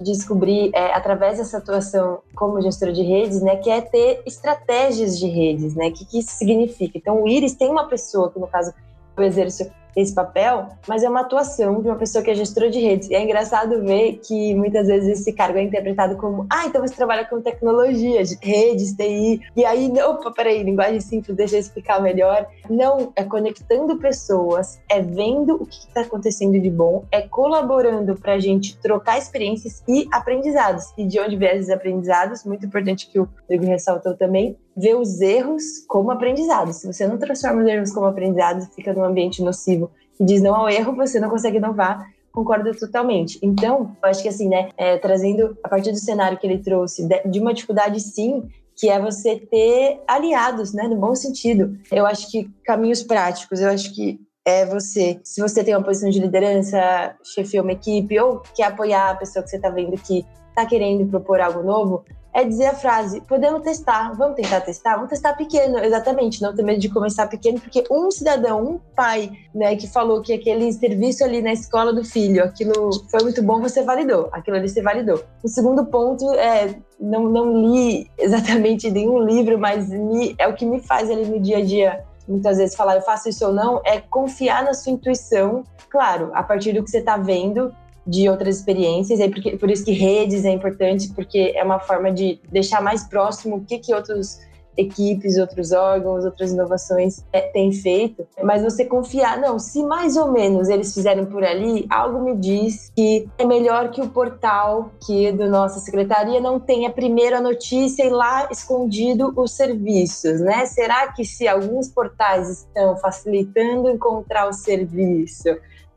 descobrir é, através dessa atuação como gestora de redes, né, que é ter estratégias de redes, né, que que isso significa? Então, o Iris tem uma pessoa que no caso eu exerço esse papel, mas é uma atuação de uma pessoa que é gestora de redes. E é engraçado ver que muitas vezes esse cargo é interpretado como, ah, então você trabalha com tecnologia, redes, TI. E aí, opa, peraí, linguagem simples, deixa eu explicar melhor. Não, é conectando pessoas, é vendo o que está acontecendo de bom, é colaborando para a gente trocar experiências e aprendizados. E de onde vêm esses aprendizados, muito importante que o Diego ressaltou também, ver os erros como aprendizados. Se você não transforma os erros como aprendizados, fica num ambiente nocivo diz não ao erro, você não consegue inovar. Concordo totalmente. Então, acho que assim, né, é, trazendo a partir do cenário que ele trouxe, de uma dificuldade sim, que é você ter aliados, né, no bom sentido. Eu acho que caminhos práticos, eu acho que é você, se você tem uma posição de liderança, chefia uma equipe, ou quer apoiar a pessoa que você está vendo que está querendo propor algo novo, é dizer a frase: podemos testar, vamos tentar testar, vamos testar pequeno, exatamente, não ter medo de começar pequeno, porque um cidadão, um pai, né, que falou que aquele serviço ali na escola do filho, aquilo foi muito bom, você validou, aquilo ali você validou. O segundo ponto é não, não li exatamente nenhum livro, mas me, é o que me faz ali no dia a dia muitas vezes falar eu faço isso ou não, é confiar na sua intuição, claro, a partir do que você está vendo de outras experiências, e porque, por isso que redes é importante, porque é uma forma de deixar mais próximo o que, que outros equipes, outros órgãos, outras inovações é, têm feito, mas você confiar, não, se mais ou menos eles fizerem por ali, algo me diz que é melhor que o portal que do nossa secretaria não tenha primeiro a notícia e lá escondido os serviços, né? Será que se alguns portais estão facilitando encontrar o serviço,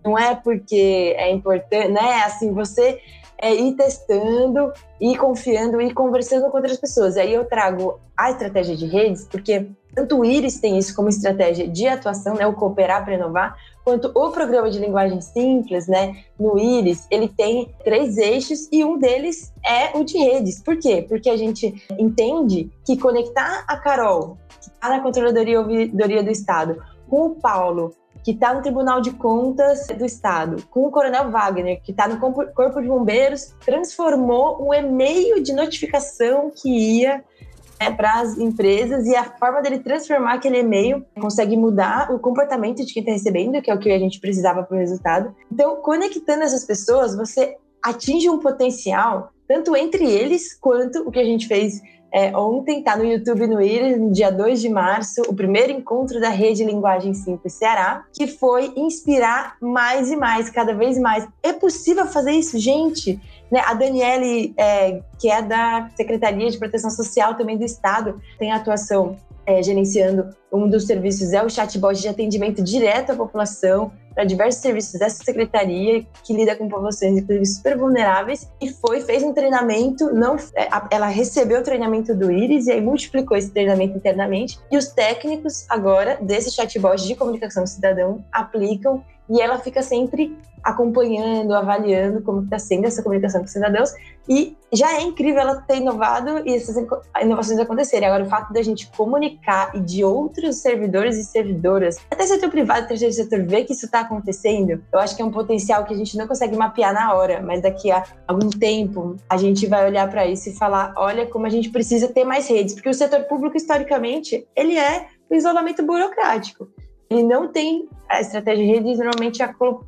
não é porque é importante, né? Assim, você é ir testando, ir confiando, ir conversando com outras pessoas. Aí eu trago a estratégia de redes, porque tanto o Iris tem isso como estratégia de atuação, né, o cooperar para inovar, quanto o programa de linguagem simples, né, no Iris, ele tem três eixos e um deles é o de redes. Por quê? Porque a gente entende que conectar a Carol, que está na Controladoria do Estado, com o Paulo, que está no Tribunal de Contas do Estado, com o Coronel Wagner, que está no Corpo de Bombeiros, transformou um e-mail de notificação que ia né, para as empresas e a forma dele transformar aquele e-mail consegue mudar o comportamento de quem está recebendo, que é o que a gente precisava para o resultado. Então, conectando essas pessoas, você atinge um potencial tanto entre eles quanto o que a gente fez é, ontem, está no YouTube no IRIS, no dia 2 de março, o primeiro encontro da Rede Linguagem Simples Ceará, que foi inspirar mais e mais, cada vez mais. É possível fazer isso, gente? Né? A Daniele, é, que é da Secretaria de Proteção Social também do Estado, tem atuação é, gerenciando um dos serviços, é o chatbot de atendimento direto à população, para diversos serviços dessa secretaria que lida com populações, inclusive, super vulneráveis, e foi, fez um treinamento, não, é, ela recebeu o treinamento do Iris e aí multiplicou esse treinamento internamente, e os técnicos agora desse chatbot de comunicação cidadão aplicam e ela fica sempre acompanhando, avaliando como está sendo essa comunicação com os cidadãos. E já é incrível ela ter inovado e essas inovações acontecerem. Agora, o fato da gente comunicar e de outros servidores e servidoras, até setor privado, terceiro setor, ver que isso está acontecendo, eu acho que é um potencial que a gente não consegue mapear na hora, mas daqui a algum tempo a gente vai olhar para isso e falar: olha como a gente precisa ter mais redes, porque o setor público, historicamente, ele é o isolamento burocrático ele não tem a estratégia de redes normalmente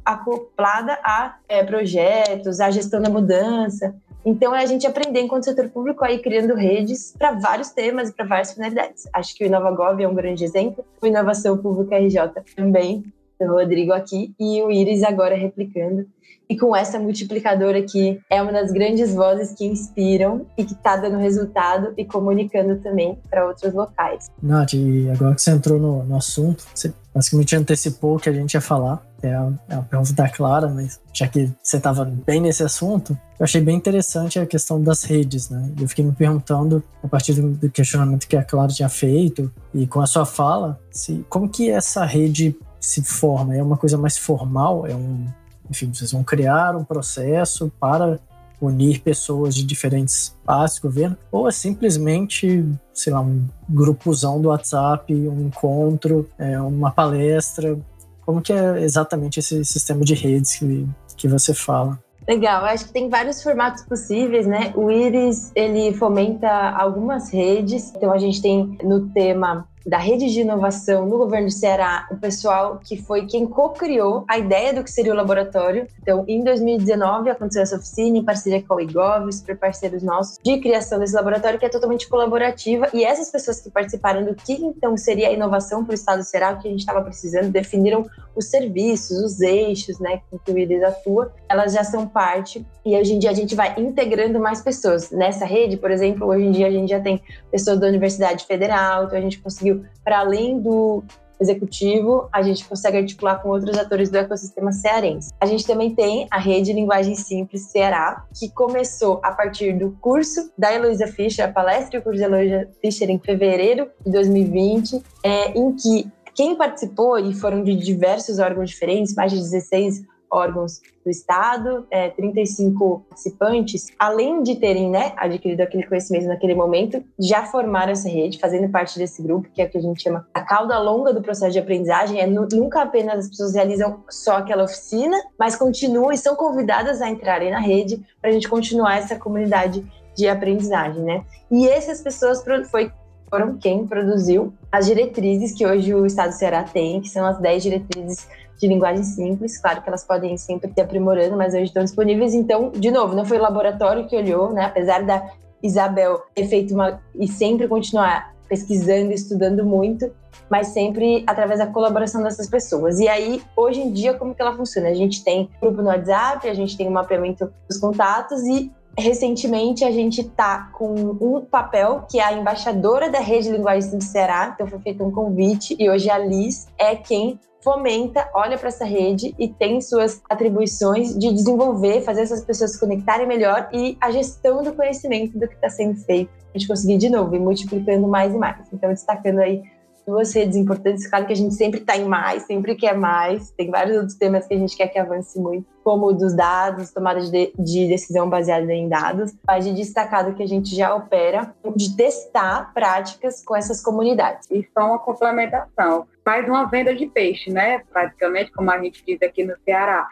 acoplada a é, projetos, a gestão da mudança. Então, é a gente aprender enquanto setor público a ir criando redes para vários temas e para várias finalidades. Acho que o InovaGov é um grande exemplo, o Inovação Pública RJ também, o Rodrigo aqui, e o Iris agora replicando. E com essa multiplicadora aqui, é uma das grandes vozes que inspiram e que está dando resultado e comunicando também para outros locais. Nath, e agora que você entrou no, no assunto, você basicamente antecipou o que a gente ia falar. É a, é pergunta da Clara, mas já que você estava bem nesse assunto, eu achei bem interessante a questão das redes, né? Eu fiquei me perguntando, a partir do questionamento que a Clara tinha feito e com a sua fala, se, como que essa rede se forma? É uma coisa mais formal? É um, enfim, vocês vão criar um processo para unir pessoas de diferentes partes do governo, ou é simplesmente, sei lá, um grupozão do WhatsApp, um encontro, é, uma palestra. Como que é exatamente esse sistema de redes que, que você fala? Legal, acho que tem vários formatos possíveis, né? O Iris, ele fomenta algumas redes. Então a gente tem no tema da rede de inovação no governo do Ceará, o pessoal que foi quem co-criou a ideia do que seria o laboratório. Então, em 2019, aconteceu essa oficina em parceria com o IGOV, super parceiros nossos, de criação desse laboratório que é totalmente colaborativa. E essas pessoas que participaram do que então seria a inovação para o Estado do Ceará, o que a gente estava precisando, definiram os serviços, os eixos, né, que o IDES atua, elas já são parte e hoje em dia a gente vai integrando mais pessoas. Nessa rede, por exemplo, hoje em dia a gente já tem pessoas da Universidade Federal, então a gente conseguiu, para além do executivo, a gente consegue articular com outros atores do ecossistema cearense. A gente também tem a rede Linguagem Simples Ceará, que começou a partir do curso da Heloísa Fischer, a palestra e o curso da Heloísa Fischer em fevereiro de 2020, é, em que quem participou, e foram de diversos órgãos diferentes, mais de 16 órgãos do Estado, é, 35 participantes, além de terem né, adquirido aquele conhecimento naquele momento, já formaram essa rede, fazendo parte desse grupo, que é o que a gente chama a cauda longa do processo de aprendizagem. É nunca apenas as pessoas realizam só aquela oficina, mas continuam e são convidadas a entrarem na rede para a gente continuar essa comunidade de aprendizagem, né? E essas pessoas foi foram quem produziu as diretrizes que hoje o Estado do Ceará tem, que são as 10 diretrizes de linguagem simples. Claro que elas podem sempre ter aprimorando, mas hoje estão disponíveis. Então, de novo, não foi o laboratório que olhou, né? Apesar da Isabel ter feito uma e sempre continuar pesquisando, estudando muito, mas sempre através da colaboração dessas pessoas. E aí, hoje em dia, como que ela funciona? A gente tem grupo no WhatsApp, a gente tem um mapeamento dos contatos e recentemente a gente tá com um papel que é a embaixadora da Rede Linguagem do Ceará, então foi feito um convite e hoje a Liz é quem fomenta, olha para essa rede e tem suas atribuições de desenvolver, fazer essas pessoas se conectarem melhor e a gestão do conhecimento do que está sendo feito. A gente conseguir de novo ir multiplicando mais e mais. Então, destacando aí duas redes importantes. Claro que a gente sempre está em mais, sempre quer mais. Tem vários outros temas que a gente quer que avance muito, como o dos dados, tomada de, de decisão baseada em dados. Mas de destacado que a gente já opera, de testar práticas com essas comunidades. Isso é uma complementação. Mais uma venda de peixe, né? Praticamente, como a gente diz aqui no Ceará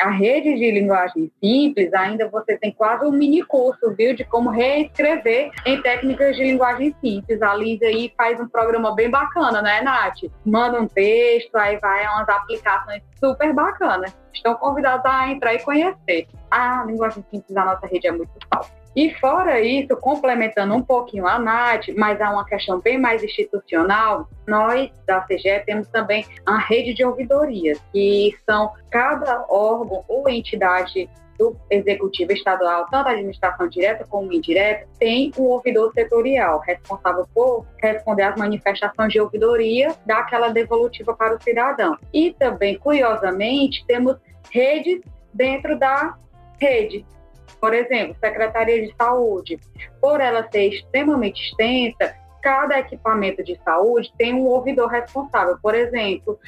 a rede de linguagem simples, ainda você tem quase um mini curso, viu, de como reescrever em técnicas de linguagem simples. A Liz aí faz um programa bem bacana, né, Nath? Manda um texto, aí vai umas aplicações super bacanas. Estão convidados a entrar e conhecer. A linguagem simples da nossa rede é muito fácil. E fora isso, complementando um pouquinho a Nath, mas há uma questão bem mais institucional, nós da CGE temos também a rede de ouvidorias, que são cada órgão ou entidade do executivo estadual, tanto a administração direta como indireta, tem um ouvidor setorial responsável por responder às manifestações de ouvidoria daquela devolutiva para o cidadão. E também, curiosamente, temos redes dentro da rede, por exemplo, Secretaria de Saúde, por ela ser extremamente extensa, cada equipamento de saúde tem um ouvidor responsável. Por exemplo,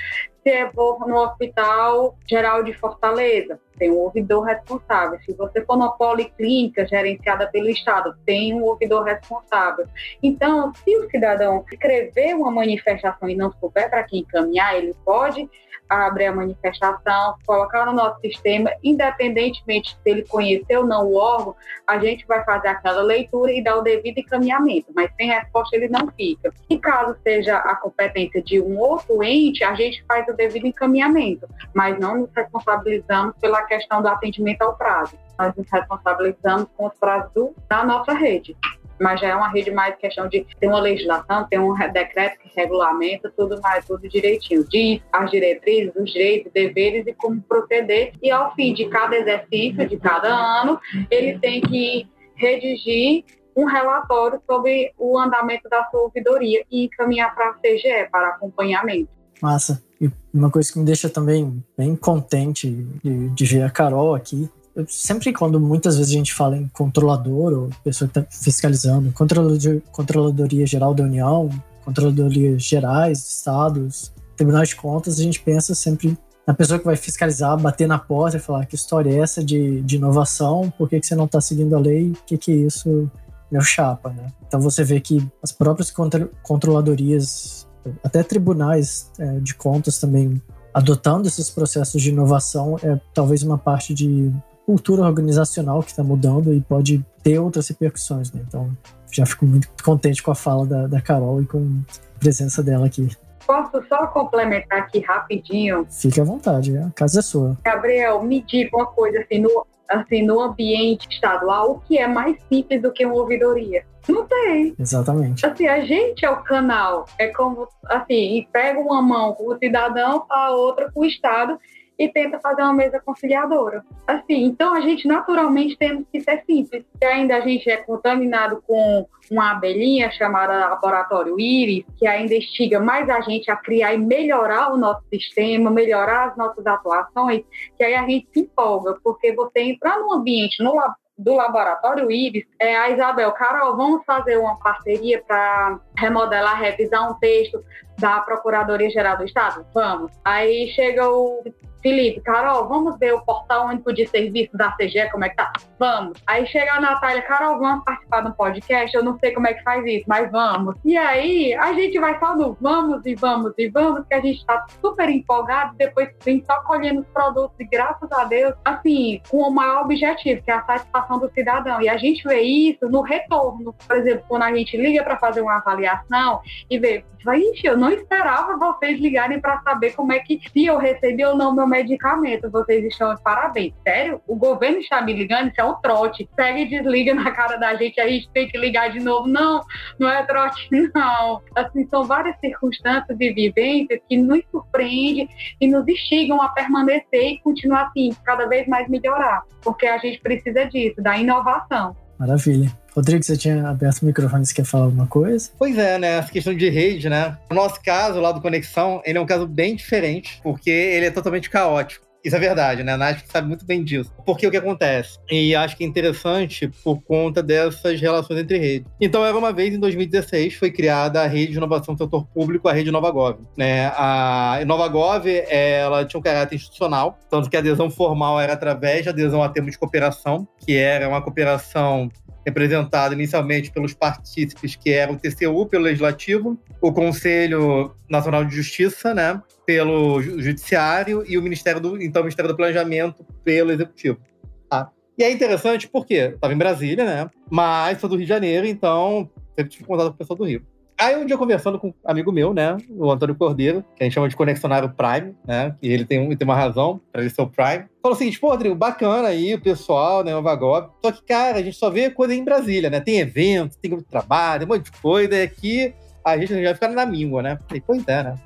eu vou no Hospital Geral de Fortaleza, tem um ouvidor responsável. Se você for numa policlínica gerenciada pelo Estado, tem um ouvidor responsável. Então, se o cidadão escrever uma manifestação e não souber para quem encaminhar, ele pode abrir a manifestação, colocar no nosso sistema, independentemente se ele conhecer ou não o órgão, a gente vai fazer aquela leitura e dar o devido encaminhamento, mas sem resposta ele não fica. E caso seja a competência de um outro ente, a gente faz o devido encaminhamento, mas não nos responsabilizamos pela questão do atendimento ao prazo. Nós nos responsabilizamos com os prazos da nossa rede mas já é uma rede mais questão de ter uma legislação, ter um decreto que regulamenta tudo mais, tudo direitinho. Diz as diretrizes, os direitos, deveres e como proceder. E ao fim de cada exercício, de cada ano, ele tem que redigir um relatório sobre o andamento da sua ouvidoria e encaminhar para a CGE para acompanhamento. Massa. E uma coisa que me deixa também bem contente de, de ver a Carol aqui eu, sempre quando muitas vezes a gente fala em controlador ou pessoa que está fiscalizando, controlador, controladoria geral da União, controladorias gerais, estados, tribunais de contas, a gente pensa sempre na pessoa que vai fiscalizar, bater na porta e falar que história é essa de, de inovação, por que, que você não está seguindo a lei, o que, que é isso, meu chapa, né? Então você vê que as próprias contra, controladorias, até tribunais é, de contas também adotando esses processos de inovação é talvez uma parte de cultura organizacional que está mudando e pode ter outras repercussões, né? Então, já fico muito contente com a fala da, da Carol e com a presença dela aqui. Posso só complementar aqui rapidinho? Fique à vontade, a casa é sua. Gabriel, me diga uma coisa assim, no, assim, no ambiente estadual, o que é mais simples do que uma ouvidoria? Não tem. Exatamente. Assim, a gente é o canal. É como, assim, e pega uma mão com o cidadão, a outra com o Estado, e tenta fazer uma mesa conciliadora. Assim, então a gente naturalmente temos que ser simples. E ainda a gente é contaminado com uma abelhinha chamada laboratório Iris, que ainda instiga mais a gente a criar e melhorar o nosso sistema, melhorar as nossas atuações, que aí a gente se empolga, porque você entrar num ambiente no, do laboratório Iris, é a Isabel, Carol, vamos fazer uma parceria para remodelar, revisar um texto da Procuradoria Geral do Estado? Vamos. Aí chega o Felipe, Carol, vamos ver o portal único de serviço da CG, como é que tá? Vamos. Aí chega a Natália, Carol, vamos participar do podcast? Eu não sei como é que faz isso, mas vamos. E aí, a gente vai só no vamos e vamos e vamos, que a gente tá super empolgado, depois vem só colhendo os produtos e graças a Deus, assim, com o maior objetivo, que é a satisfação do cidadão. E a gente vê isso no retorno. Por exemplo, quando a gente liga para fazer uma avaliação e vê, gente, eu não esperava vocês ligarem para saber como é que se eu recebi ou não meu medicamento. Vocês estão de parabéns. Sério? O governo está me ligando? Isso é um trote. Pega e desliga na cara da gente, a gente tem que ligar de novo. Não, não é trote, não. Assim, são várias circunstâncias e vivências que nos surpreendem e nos instigam a permanecer e continuar assim, cada vez mais melhorar. Porque a gente precisa disso, da inovação. Maravilha. Rodrigo, você tinha aberto o microfone, você quer falar alguma coisa? Pois é, né? Essa questão de rede, né? No nosso caso, lá do Conexão, ele é um caso bem diferente, porque ele é totalmente caótico. Isso é verdade, né? A Nath sabe muito bem disso. Porque o que acontece? E acho que é interessante por conta dessas relações entre redes. Então, era uma vez, em 2016, foi criada a Rede de Inovação do Setor Público, a Rede NovaGov. Né? A NovaGov, ela tinha um caráter institucional, tanto que a adesão formal era através de adesão a termos de cooperação, que era uma cooperação representado inicialmente pelos partícipes que eram o TCU pelo Legislativo, o Conselho Nacional de Justiça, né, pelo Judiciário e o Ministério do então Ministério do Planejamento pelo Executivo. Tá? E é interessante porque estava em Brasília, né, mas sou do Rio de Janeiro, então sempre tive contato com o pessoal do Rio. Aí um dia conversando com um amigo meu, né, o Antônio Cordeiro, que a gente chama de conexionário Prime, né, que ele tem, tem uma razão para ele ser o Prime. Falou o seguinte, pô, Rodrigo, bacana aí o pessoal, né, o Vagov, só que, cara, a gente só vê coisa em Brasília, né, tem eventos, tem grupo de trabalho, um monte de coisa, e aqui a gente vai ficar na míngua, né. Falei, pois é, né.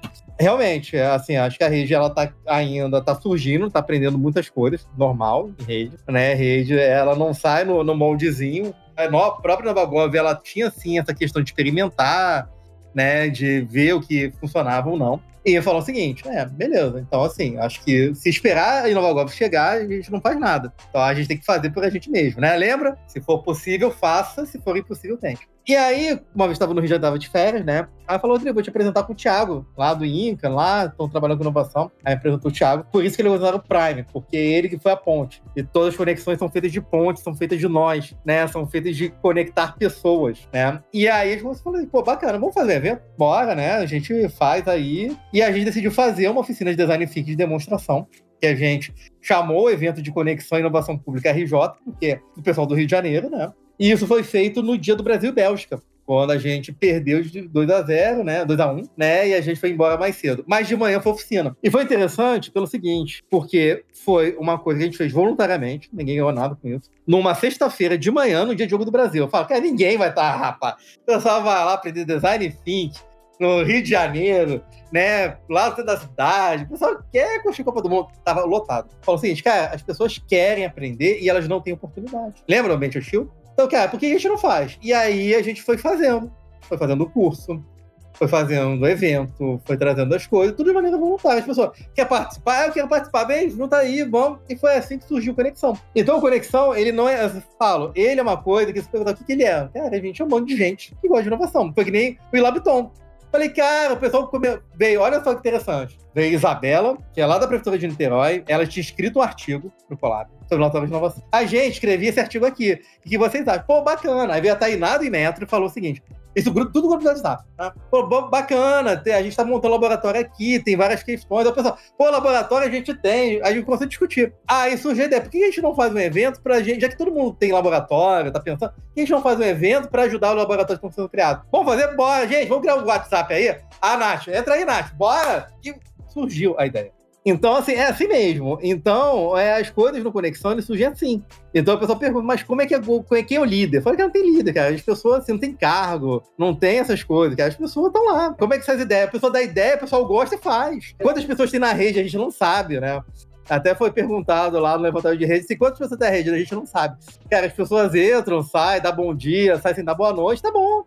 Realmente, assim, acho que a rede ela tá ainda tá surgindo, tá aprendendo muitas coisas, normal, em rede, né? A rede, ela não sai no, no moldezinho, a própria Novagov, ela tinha, sim, essa questão de experimentar, né, de ver o que funcionava ou não. E falou o seguinte, é, beleza, então assim, acho que se esperar a Inovagov chegar, a gente não faz nada. Então a gente tem que fazer por a gente mesmo, né? Lembra? Se for possível, faça, se for impossível, tente. E aí, uma vez estava no Rio, já estava de férias, né? Aí falou, Rodrigo, vou te apresentar com o Thiago, lá do Inca, lá, estão trabalhando com inovação. Aí apresentou o Thiago. Por isso que ele usaram o Prime, porque é ele que foi a ponte. E todas as conexões são feitas de pontes, são feitas de nós, né? São feitas de conectar pessoas, né? E aí gente falou, pô, bacana, vamos fazer evento? Bora, né? A gente faz aí. E a gente decidiu fazer uma oficina de design thinking de demonstração que a gente chamou o evento de Conexão e Inovação Pública RJ, porque do pessoal do Rio de Janeiro, né? E isso foi feito no dia do Brasil e Bélgica, quando a gente perdeu de 2 a 0 né? 2 a 1 né? E a gente foi embora mais cedo. Mas de manhã foi oficina. E foi interessante pelo seguinte, porque foi uma coisa que a gente fez voluntariamente, ninguém ganhou nada com isso. Numa sexta-feira de manhã, no dia de jogo do Brasil. Eu falo, cara, ninguém vai estar, tá, rapaz. O pessoal vai lá aprender design think no Rio de Janeiro, né? Lá no centro da cidade. O pessoal quer curtir a Copa do Mundo. Tava lotado. Falou o seguinte, cara, as pessoas querem aprender e elas não têm oportunidade. Lembra o Ambiente Hostil? Então, cara, por que a gente não faz? E aí a gente foi fazendo. Foi fazendo o curso, foi fazendo o evento, foi trazendo as coisas, tudo de maneira voluntária. As pessoas quer participar, eu quero participar, bem, não tá aí, vamos. E foi assim que surgiu o Conexão. Então, o Conexão, ele não é, eu falo, ele é uma coisa que se perguntar o que, que ele é. Cara, a gente é um monte de gente que gosta de inovação. Foi que nem o Ilabiton. Falei, cara, o pessoal veio, olha só que interessante. Veio Isabela, que é lá da Prefeitura de Niterói, ela tinha escrito um artigo pro Colab sobre laboratório de inovação. A gente escrevia esse artigo aqui. O que vocês acham? Pô, bacana. Aí veio a Tainá do Metro e falou o seguinte: isso tudo grupo do WhatsApp. Tá? Pô, bacana, a gente está montando laboratório aqui, tem várias questões. Aí o pessoal, pô, laboratório a gente tem, a gente a discutir. Aí surgiu a ideia, por que a gente não faz um evento pra gente, já que todo mundo tem laboratório, tá pensando, por que a gente não faz um evento para ajudar o laboratório que estão sendo criados? Vamos fazer? Bora, gente, vamos criar um WhatsApp aí? Ah, Nath, entra aí, Nath, bora! E surgiu a ideia. Então, assim, é assim mesmo. Então, é, as coisas no Conexão surgem assim. Então a pessoa pergunta, mas como é que é, quem é o líder? Fala que não tem líder, cara. As pessoas assim, não tem cargo, não tem essas coisas, cara. As pessoas estão lá. Como é que essas ideias? A pessoa dá ideia, o pessoal gosta e faz. Quantas pessoas tem na rede, a gente não sabe, né? Até foi perguntado lá no levantamento de rede se quantas pessoas tem na rede, a gente não sabe. Cara, as pessoas entram, saem, dá bom dia, saem sem dar boa noite, tá bom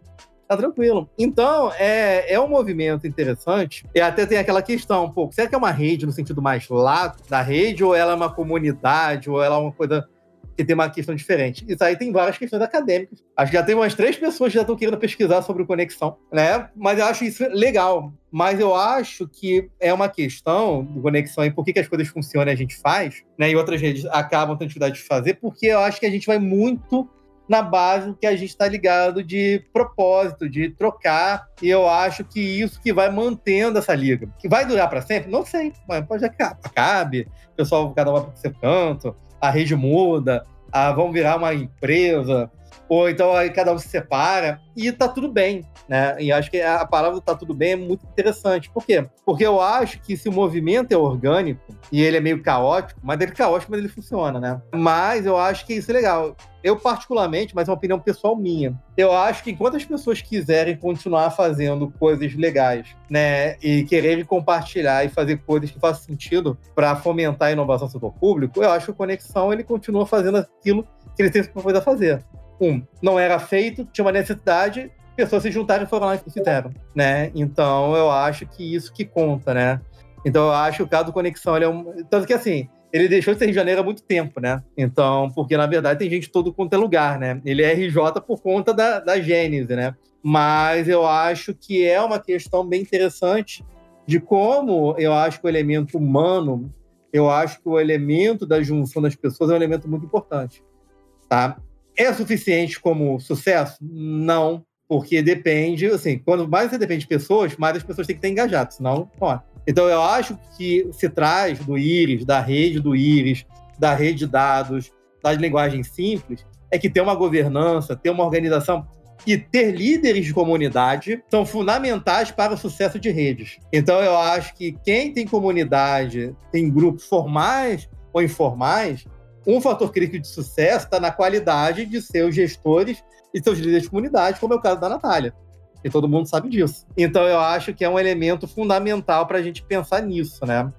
tá tranquilo. Então, é, é um movimento interessante. E até tem aquela questão um pouco: será que é uma rede no sentido mais lá da rede, ou ela é uma comunidade, ou ela é uma coisa que tem uma questão diferente. Isso aí tem várias questões acadêmicas. Acho que já tem umas três pessoas que já estão querendo pesquisar sobre conexão, né? Mas eu acho isso legal. Mas eu acho que é uma questão do conexão e por que, que as coisas funcionam e a gente faz, né? E outras redes acabam tendo dificuldade de fazer, porque eu acho que a gente vai muito na base que a gente está ligado de propósito, de trocar. E eu acho que isso que vai mantendo essa liga. Que vai durar para sempre? Não sei. Mas pode acabar. Acabe, o pessoal cada um vai para seu canto, a rede muda, a, vão virar uma empresa, ou então aí cada um se separa e tá tudo bem, né? E acho que a palavra tá tudo bem é muito interessante. Por quê? Porque eu acho que se o movimento é orgânico e ele é meio caótico, mas ele é caótico, mas ele funciona, né? Mas eu acho que isso é legal. Eu, particularmente, mas é uma opinião pessoal minha, eu acho que enquanto as pessoas quiserem continuar fazendo coisas legais, né, e quererem compartilhar e fazer coisas que façam sentido para fomentar a inovação no setor público, eu acho que a Conexão ele continua fazendo aquilo que ele tem que fazer. Um, não era feito, tinha uma necessidade, pessoas se juntaram e foram lá e fizeram, né? Então eu acho que isso que conta, né? Então eu acho que o caso do Conexão ele é um. Tanto que assim, ele deixou de ser Rio de Janeiro há muito tempo, né? Então, porque na verdade tem gente todo quanto é lugar, né? Ele é RJ por conta da, da Gênese, né? Mas eu acho que é uma questão bem interessante de como eu acho que o elemento humano, eu acho que o elemento da junção das pessoas é um elemento muito importante, tá? É suficiente como sucesso? Não, porque depende, assim, quando mais você depende de pessoas, mais as pessoas têm que estar engajadas, senão, ó, então, eu acho que se traz do Íris, da rede do Íris, da rede de dados, das linguagens simples, é que ter uma governança, ter uma organização e ter líderes de comunidade são fundamentais para o sucesso de redes. Então, eu acho que quem tem comunidade, tem grupos formais ou informais, um fator crítico de sucesso está na qualidade de seus gestores e seus líderes de comunidade, como é o caso da Natália. E todo mundo sabe disso. Então eu acho que é um elemento fundamental para a gente pensar nisso, né?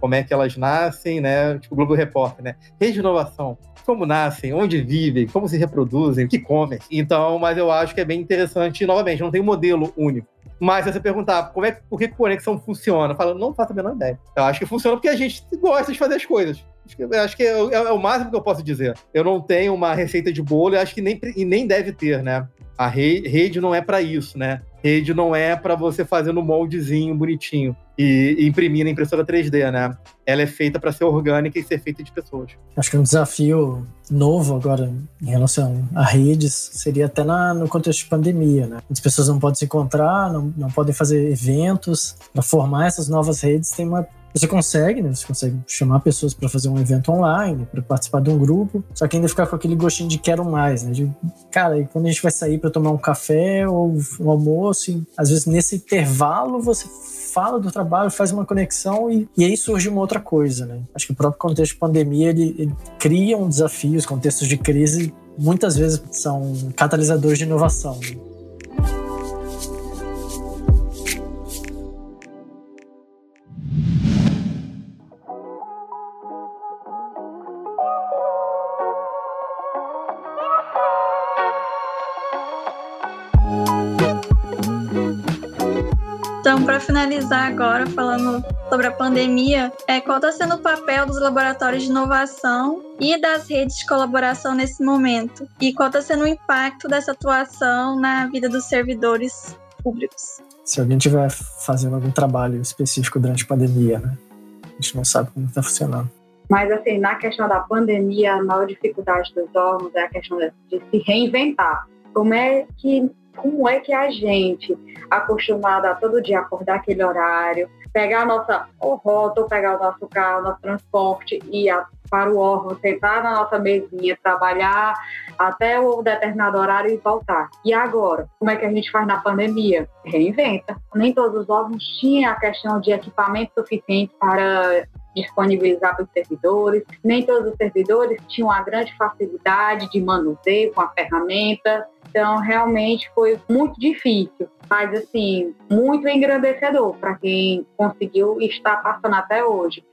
Como é que elas nascem, né? Tipo o Globo Repórter, né? Rede de inovação. Como nascem, onde vivem, como se reproduzem, o que comem. Então, mas eu acho que é bem interessante. Novamente, não tem um modelo único. Mas se você perguntar como é, por que conexão funciona, eu falo, não faço a menor ideia. Eu acho que funciona porque a gente gosta de fazer as coisas. Acho que, é, é, é, o máximo que eu posso dizer. Eu não tenho uma receita de bolo, acho que nem, e nem deve ter, né? A rede, rede não é para isso, né? Rede não é para você fazer no moldezinho bonitinho e, e imprimir na impressora 3D, né? Ela é feita para ser orgânica e ser feita de pessoas. Acho que um desafio novo agora em relação a redes seria até na, no contexto de pandemia, né? As pessoas não podem se encontrar, não, não podem fazer eventos. Para formar essas novas redes tem uma você consegue, né? Você consegue chamar pessoas para fazer um evento online, para participar de um grupo, só que ainda ficar com aquele gostinho de quero mais, né? De, cara, e quando a gente vai sair para tomar um café ou um almoço, e, às vezes nesse intervalo você fala do trabalho, faz uma conexão e, e aí surge uma outra coisa, né? Acho que o próprio contexto de pandemia ele, ele cria um desafio, os contextos de crise muitas vezes são catalisadores de inovação. Né? Finalizar agora, falando sobre a pandemia, é, qual está sendo o papel dos laboratórios de inovação e das redes de colaboração nesse momento? E qual está sendo o impacto dessa atuação na vida dos servidores públicos? Se alguém estiver fazendo algum trabalho específico durante a pandemia, né? A gente não sabe como está funcionando. Mas, assim, na questão da pandemia, a maior dificuldade dos órgãos é a questão de se reinventar. Como é que como é que a gente, acostumada a todo dia acordar aquele horário, pegar a nossa rota, ou pegar o nosso carro, nosso transporte e ir para o órgão, sentar na nossa mesinha, trabalhar até o determinado horário e voltar. E agora, como é que a gente faz na pandemia? Reinventa. Nem todos os órgãos tinham a questão de equipamento suficiente para disponibilizar para os servidores. Nem todos os servidores tinham a grande facilidade de manuseio com a ferramenta. Então, realmente foi muito difícil, mas assim, muito engrandecedor para quem conseguiu estar passando até hoje.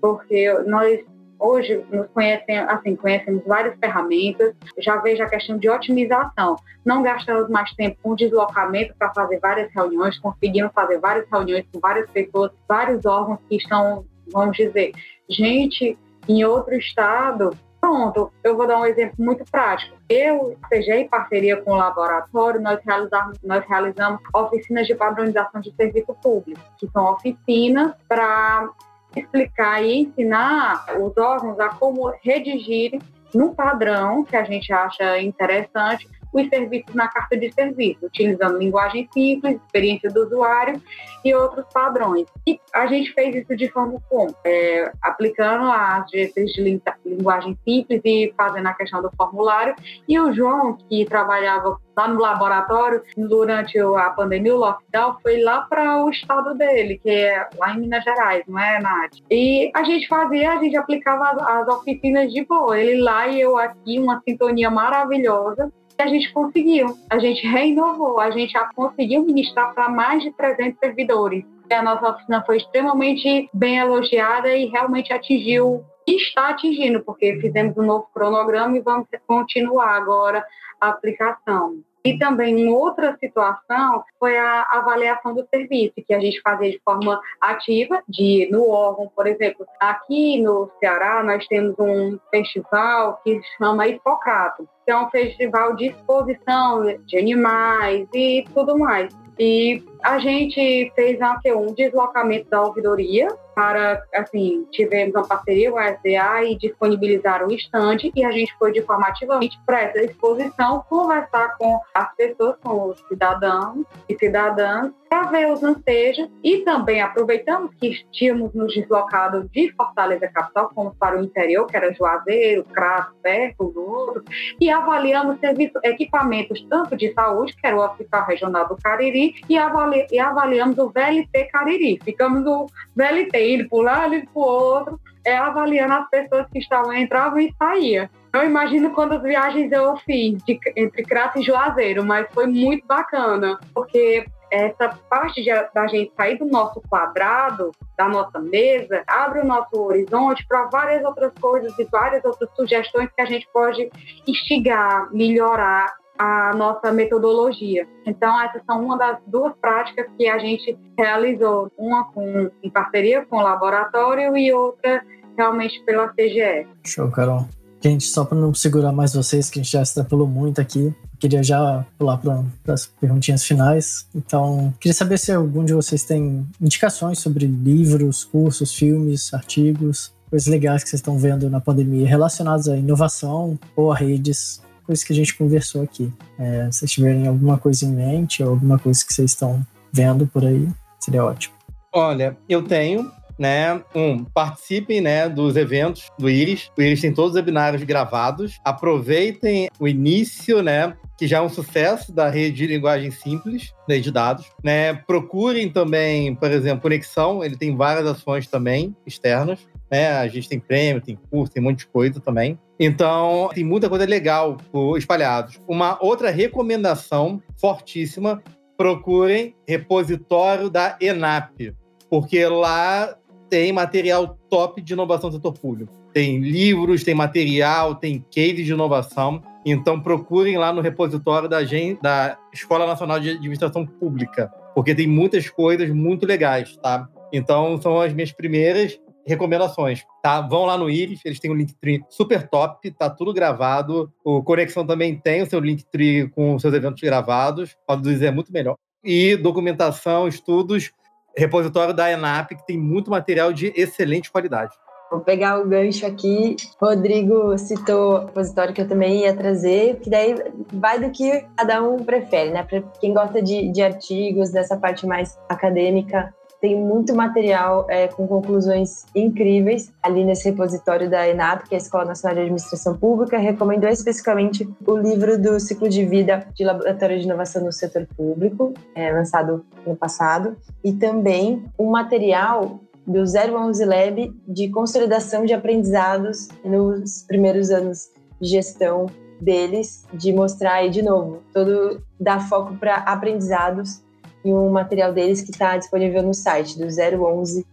Porque nós hoje nos conhecemos, assim, conhecemos várias ferramentas, já vejo a questão de otimização. Não gastamos mais tempo com deslocamento para fazer várias reuniões, conseguimos fazer várias reuniões com várias pessoas, vários órgãos que estão vamos dizer, gente em outro estado. Pronto, eu vou dar um exemplo muito prático. Eu, seja em parceria com o laboratório, nós realizamos, nós realizamos oficinas de padronização de serviço público, que são oficinas para explicar e ensinar os órgãos a como redigir no padrão que a gente acha interessante os serviços na carta de serviço, utilizando linguagem simples, experiência do usuário e outros padrões. E a gente fez isso de forma como? É, aplicando as diretrizes de linguagem simples e fazendo a questão do formulário. E o João, que trabalhava lá no laboratório durante a pandemia, o lockdown, foi lá para o estado dele, que é lá em Minas Gerais, não é, Nath? E a gente fazia, a gente aplicava as, as oficinas de boa, ele lá e eu aqui, uma sintonia maravilhosa a gente conseguiu. A gente reinovou, a gente já conseguiu ministrar para mais de 300 servidores. A nossa oficina foi extremamente bem elogiada e realmente atingiu está atingindo, porque fizemos um novo cronograma e vamos continuar agora a aplicação. E também uma outra situação foi a avaliação do serviço, que a gente fazia de forma ativa, de no órgão, por exemplo. Aqui no Ceará, nós temos um festival que chama Hipocrato, que é um festival de exposição de animais e tudo mais. E a gente fez um deslocamento da ouvidoria para, assim, tivemos uma parceria com a SDA e disponibilizaram o estande e a gente foi de forma ativamente para essa exposição conversar com as pessoas, com os cidadãos e cidadãs, para ver os ansejos e também aproveitamos que tínhamos nos deslocado de Fortaleza capital, fomos para o interior, que era Juazeiro, Crato, perto do outro, e avaliamos serviços, equipamentos tanto de saúde, que era o Hospital Regional do Cariri, e, avali, e avaliamos o VLT Cariri. Ficamos no VLT indo por lá, indo por outro, é, avaliando as pessoas que estavam, entravam e saíam. Eu imagino quantas viagens eu fiz de, entre Crato e Juazeiro, mas foi muito bacana, porque essa parte de, da gente sair do nosso quadrado, da nossa mesa, abre o nosso horizonte para várias outras coisas e várias outras sugestões que a gente pode instigar, melhorar a nossa metodologia. Então, essas são uma das duas práticas que a gente realizou, uma com, em parceria com o laboratório e outra realmente pela CGE. Show, Carol. Gente, só para não segurar mais vocês, que a gente já extrapolou muito aqui, queria já pular para as perguntinhas finais. Então, queria saber se algum de vocês tem indicações sobre livros, cursos, filmes, artigos, coisas legais que vocês estão vendo na pandemia relacionadas à inovação ou a redes coisas que a gente conversou aqui. É, se vocês tiverem alguma coisa em mente ou alguma coisa que vocês estão vendo por aí, seria ótimo. Olha, eu tenho, né? Um, participem, né, dos eventos do Iris. O Iris tem todos os webinários gravados. Aproveitem o início, né, que já é um sucesso da rede de linguagem simples, rede de dados. Né? Procurem também, por exemplo, Conexão, ele tem várias ações também externas. Né? A gente tem prêmio, tem curso, tem um monte de coisa também. Então, tem muita coisa legal espalhados. Uma outra recomendação fortíssima: procurem repositório da ENAP, porque lá tem material top de inovação do setor público. Tem livros, tem material, tem case de inovação. Então procurem lá no repositório da, da Escola Nacional de Administração Pública, porque tem muitas coisas muito legais, tá? Então são as minhas primeiras recomendações, tá? Vão lá no Iris, eles têm um Linktree super top, tá tudo gravado. O Conexão também tem o seu Linktree com seus eventos gravados, pode dizer muito melhor. E documentação, estudos, repositório da ENAP, que tem muito material de excelente qualidade. Vou pegar o gancho aqui. Rodrigo citou o repositório que eu também ia trazer, que daí vai do que cada um prefere, né? Para quem gosta de, de artigos, dessa parte mais acadêmica, tem muito material é, com conclusões incríveis ali nesse repositório da ENAP, que é a Escola Nacional de Administração Pública. Recomendo especificamente o livro do ciclo de vida de Laboratório de Inovação no Setor Público, é, lançado no passado, e também um material do 011 Lab de consolidação de aprendizados nos primeiros anos de gestão deles, de mostrar aí de novo, todo dar foco para aprendizados e um material deles que está disponível no site do 011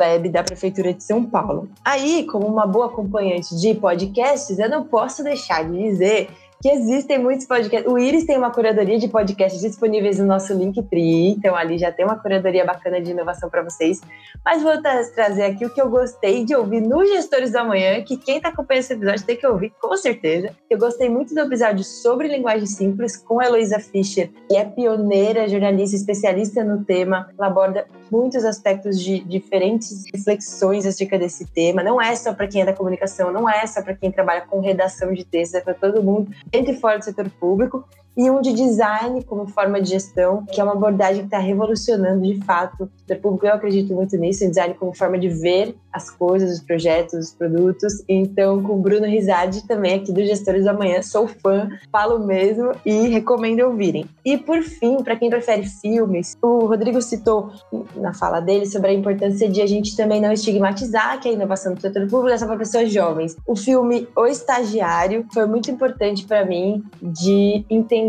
Web da Prefeitura de São Paulo. Aí, como uma boa acompanhante de podcasts, eu não posso deixar de dizer que existem muitos podcasts. O Iris tem uma curadoria de podcasts disponíveis no nosso Linktree, então ali já tem uma curadoria bacana de inovação para vocês. Mas vou trazer aqui o que eu gostei de ouvir no Gestores da Manhã, que quem está acompanhando esse episódio tem que ouvir com certeza. Eu gostei muito do episódio sobre linguagem simples com a Heloísa Fischer, que é pioneira, jornalista, especialista no tema. Ela aborda muitos aspectos de diferentes reflexões acerca desse tema. Não é só para quem é da comunicação, não é só para quem trabalha com redação de textos, é para todo mundo dentro e fora do setor público, e um de design como forma de gestão, que é uma abordagem que está revolucionando de fato o público. Eu acredito muito nisso, em design como forma de ver as coisas, os projetos, os produtos. Então, com o Bruno Rizardi, também aqui do Gestores da Manhã, sou fã, falo mesmo e recomendo ouvirem. E por fim, para quem prefere filmes, o Rodrigo citou na fala dele sobre a importância de a gente também não estigmatizar que a inovação do setor público é só para pessoas jovens. O filme O Estagiário foi muito importante para mim de entender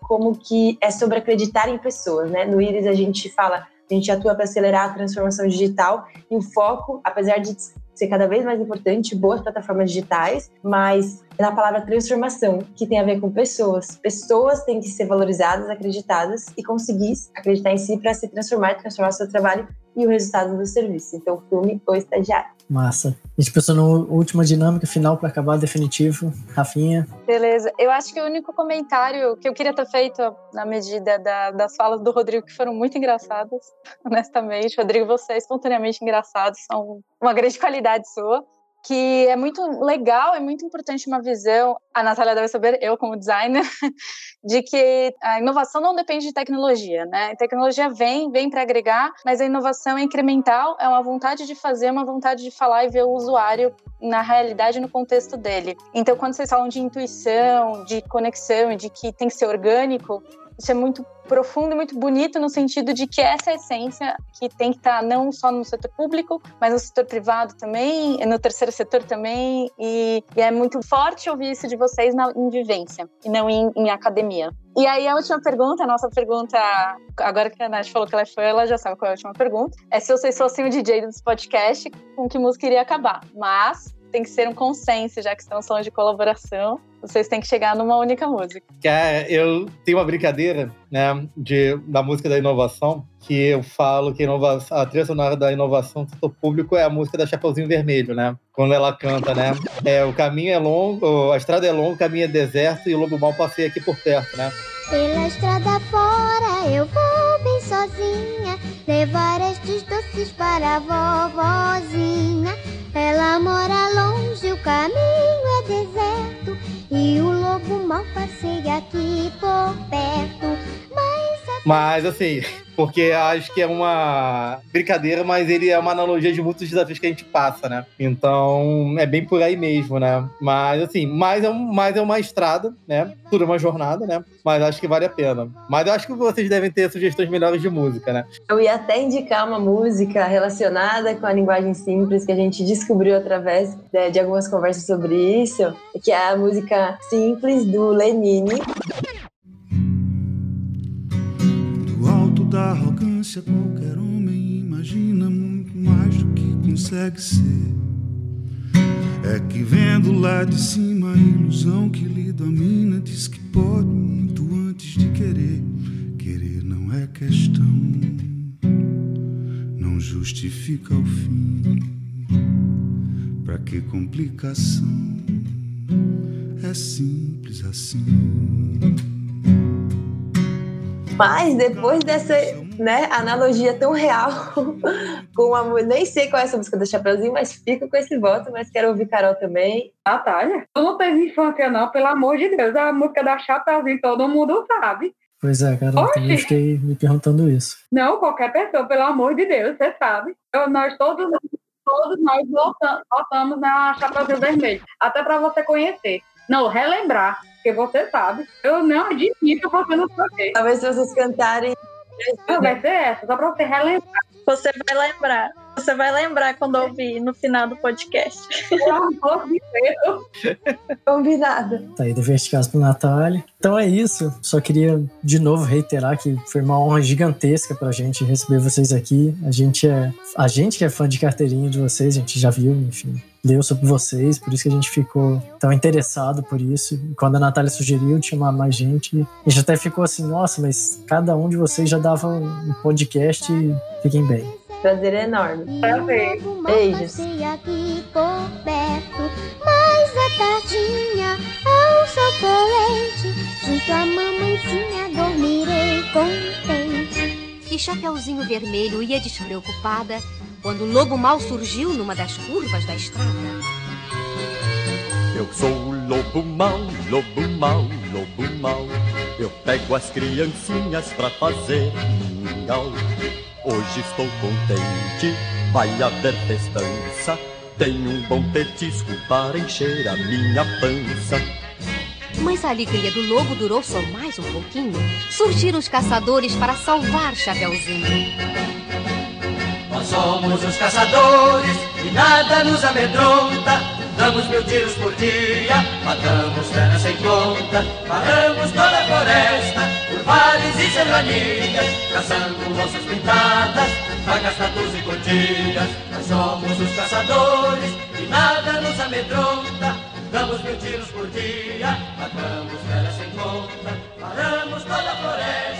como que é sobre acreditar em pessoas, né? No Iris a gente fala a gente atua para acelerar a transformação digital e o foco, apesar de ser cada vez mais importante, boas plataformas digitais, mas na palavra transformação, que tem a ver com pessoas. Pessoas têm que ser valorizadas, acreditadas e conseguir acreditar em si para se transformar, transformar o seu trabalho e o resultado do serviço. Então, filme ou estagiário. Massa. A gente pensou na última dinâmica final para acabar definitivo. Rafinha. Beleza. Eu acho que o único comentário que eu queria ter feito na medida da, das falas do Rodrigo, que foram muito engraçadas, honestamente. Rodrigo, você é espontaneamente engraçado, são uma grande qualidade sua que é muito legal, é muito importante uma visão, a Natália deve saber, eu como designer, de que a inovação não depende de tecnologia, né? A tecnologia vem, vem para agregar, mas a inovação é incremental, é uma vontade de fazer, uma vontade de falar e ver o usuário na realidade, no contexto dele. Então, quando vocês falam de intuição, de conexão, de que tem que ser orgânico, isso é muito profundo e muito bonito no sentido de que essa é essência que tem que estar não só no setor público, mas no setor privado também, no terceiro setor também, e, e é muito forte ouvir isso de vocês na, em vivência e não em, em academia. E aí a última pergunta, a nossa pergunta, agora que a Nath falou que ela foi, ela já sabe qual é a última pergunta, é se vocês fossem o DJ desse podcast, com que música iria acabar. Mas tem que ser um consenso, já que estamos falando de colaboração. Vocês têm que chegar numa única música. Cara, eu tenho uma brincadeira, né, de, da música da inovação, que eu falo que a, trilha sonora da inovação do setor público é a música da Chapeuzinho Vermelho, né? Quando ela canta, né? É, o caminho é longo, a estrada é longa, o caminho é deserto e o lobo mal passei aqui por perto, né? Pela estrada fora eu vou bem sozinha Levar estes doces para a vovozinha Ela mora longe, o caminho é deserto E o lobo mal passeia aqui por perto. Mas, Mas assim, porque acho que é uma brincadeira, mas ele é uma analogia de muitos desafios que a gente passa, né? Então é bem por aí mesmo, né? Mas assim, mais é, um, mais é uma estrada, né? Tudo é uma jornada, né? Mas acho que vale a pena. Mas eu acho que vocês devem ter sugestões melhores de música, né? Eu ia até indicar uma música relacionada com a linguagem simples que a gente descobriu através de, de algumas conversas sobre isso, que é a música Simples do Lenine. Da arrogância, qualquer homem imagina muito mais do que consegue ser. É que vendo lá de cima a ilusão que lhe domina, diz que pode muito antes de querer. Querer não é questão, não justifica o fim. Pra que complicação? É simples assim. Mas depois dessa né, analogia tão real com a nem sei qual é essa música do Chapeuzinho, mas fico com esse voto, mas quero ouvir Carol também. Natália, tu não teve infância não, pelo amor de Deus, a música da Chapeuzinho todo mundo sabe. Pois é, cara, eu também fiquei me perguntando isso. Não, qualquer pessoa, pelo amor de Deus, você sabe. Eu, nós todos, todos nós voltamos na Chapeuzinho Vermelho, até para você conhecer. Não, relembrar porque você sabe. Eu não admito você não saber. Talvez se vocês cantarem. Não, vai ser essa, só pra você relembrar. Você vai lembrar. Você vai lembrar quando ouvir no final do podcast. Pelo amor de Deus. Combinado. Tá aí, de casa pro Natália. Então é isso. Só queria de novo reiterar que foi uma honra gigantesca pra gente receber vocês aqui. A gente é. A gente que é fã de carteirinha de vocês, a gente já viu, enfim leu sobre vocês, por isso que a gente ficou tão interessado por isso. E quando a Natália sugeriu de chamar mais gente, a gente até ficou assim, nossa, mas cada um de vocês já dava um podcast e fiquem bem. Prazer enorme. Prazer. Beijos. aqui por perto, mas à tardinha, ao sol poente, junto à mamãezinha dormirei contente. Que Chapeuzinho Vermelho ia despreocupada quando o lobo mal surgiu numa das curvas da estrada. Eu sou o lobo mal, lobo mal, lobo mal. Eu pego as criancinhas pra fazer mingau. Hoje estou contente, vai haver festança. Tenho um bom petisco para encher a minha pança. Mas a alegria do lobo durou só mais um pouquinho. Surgiram os caçadores para salvar Chapeuzinho. Nós somos os caçadores e nada nos amedronta. Damos mil tiros por dia, matamos fera sem conta. Paramos toda a floresta, por vales e serranias, caçando onças pintadas, facas, tatus e cotilhas. Nós somos os caçadores e nada nos amedronta. Damos mil tiros por dia, matamos velhas sem conta, paramos toda a floresta,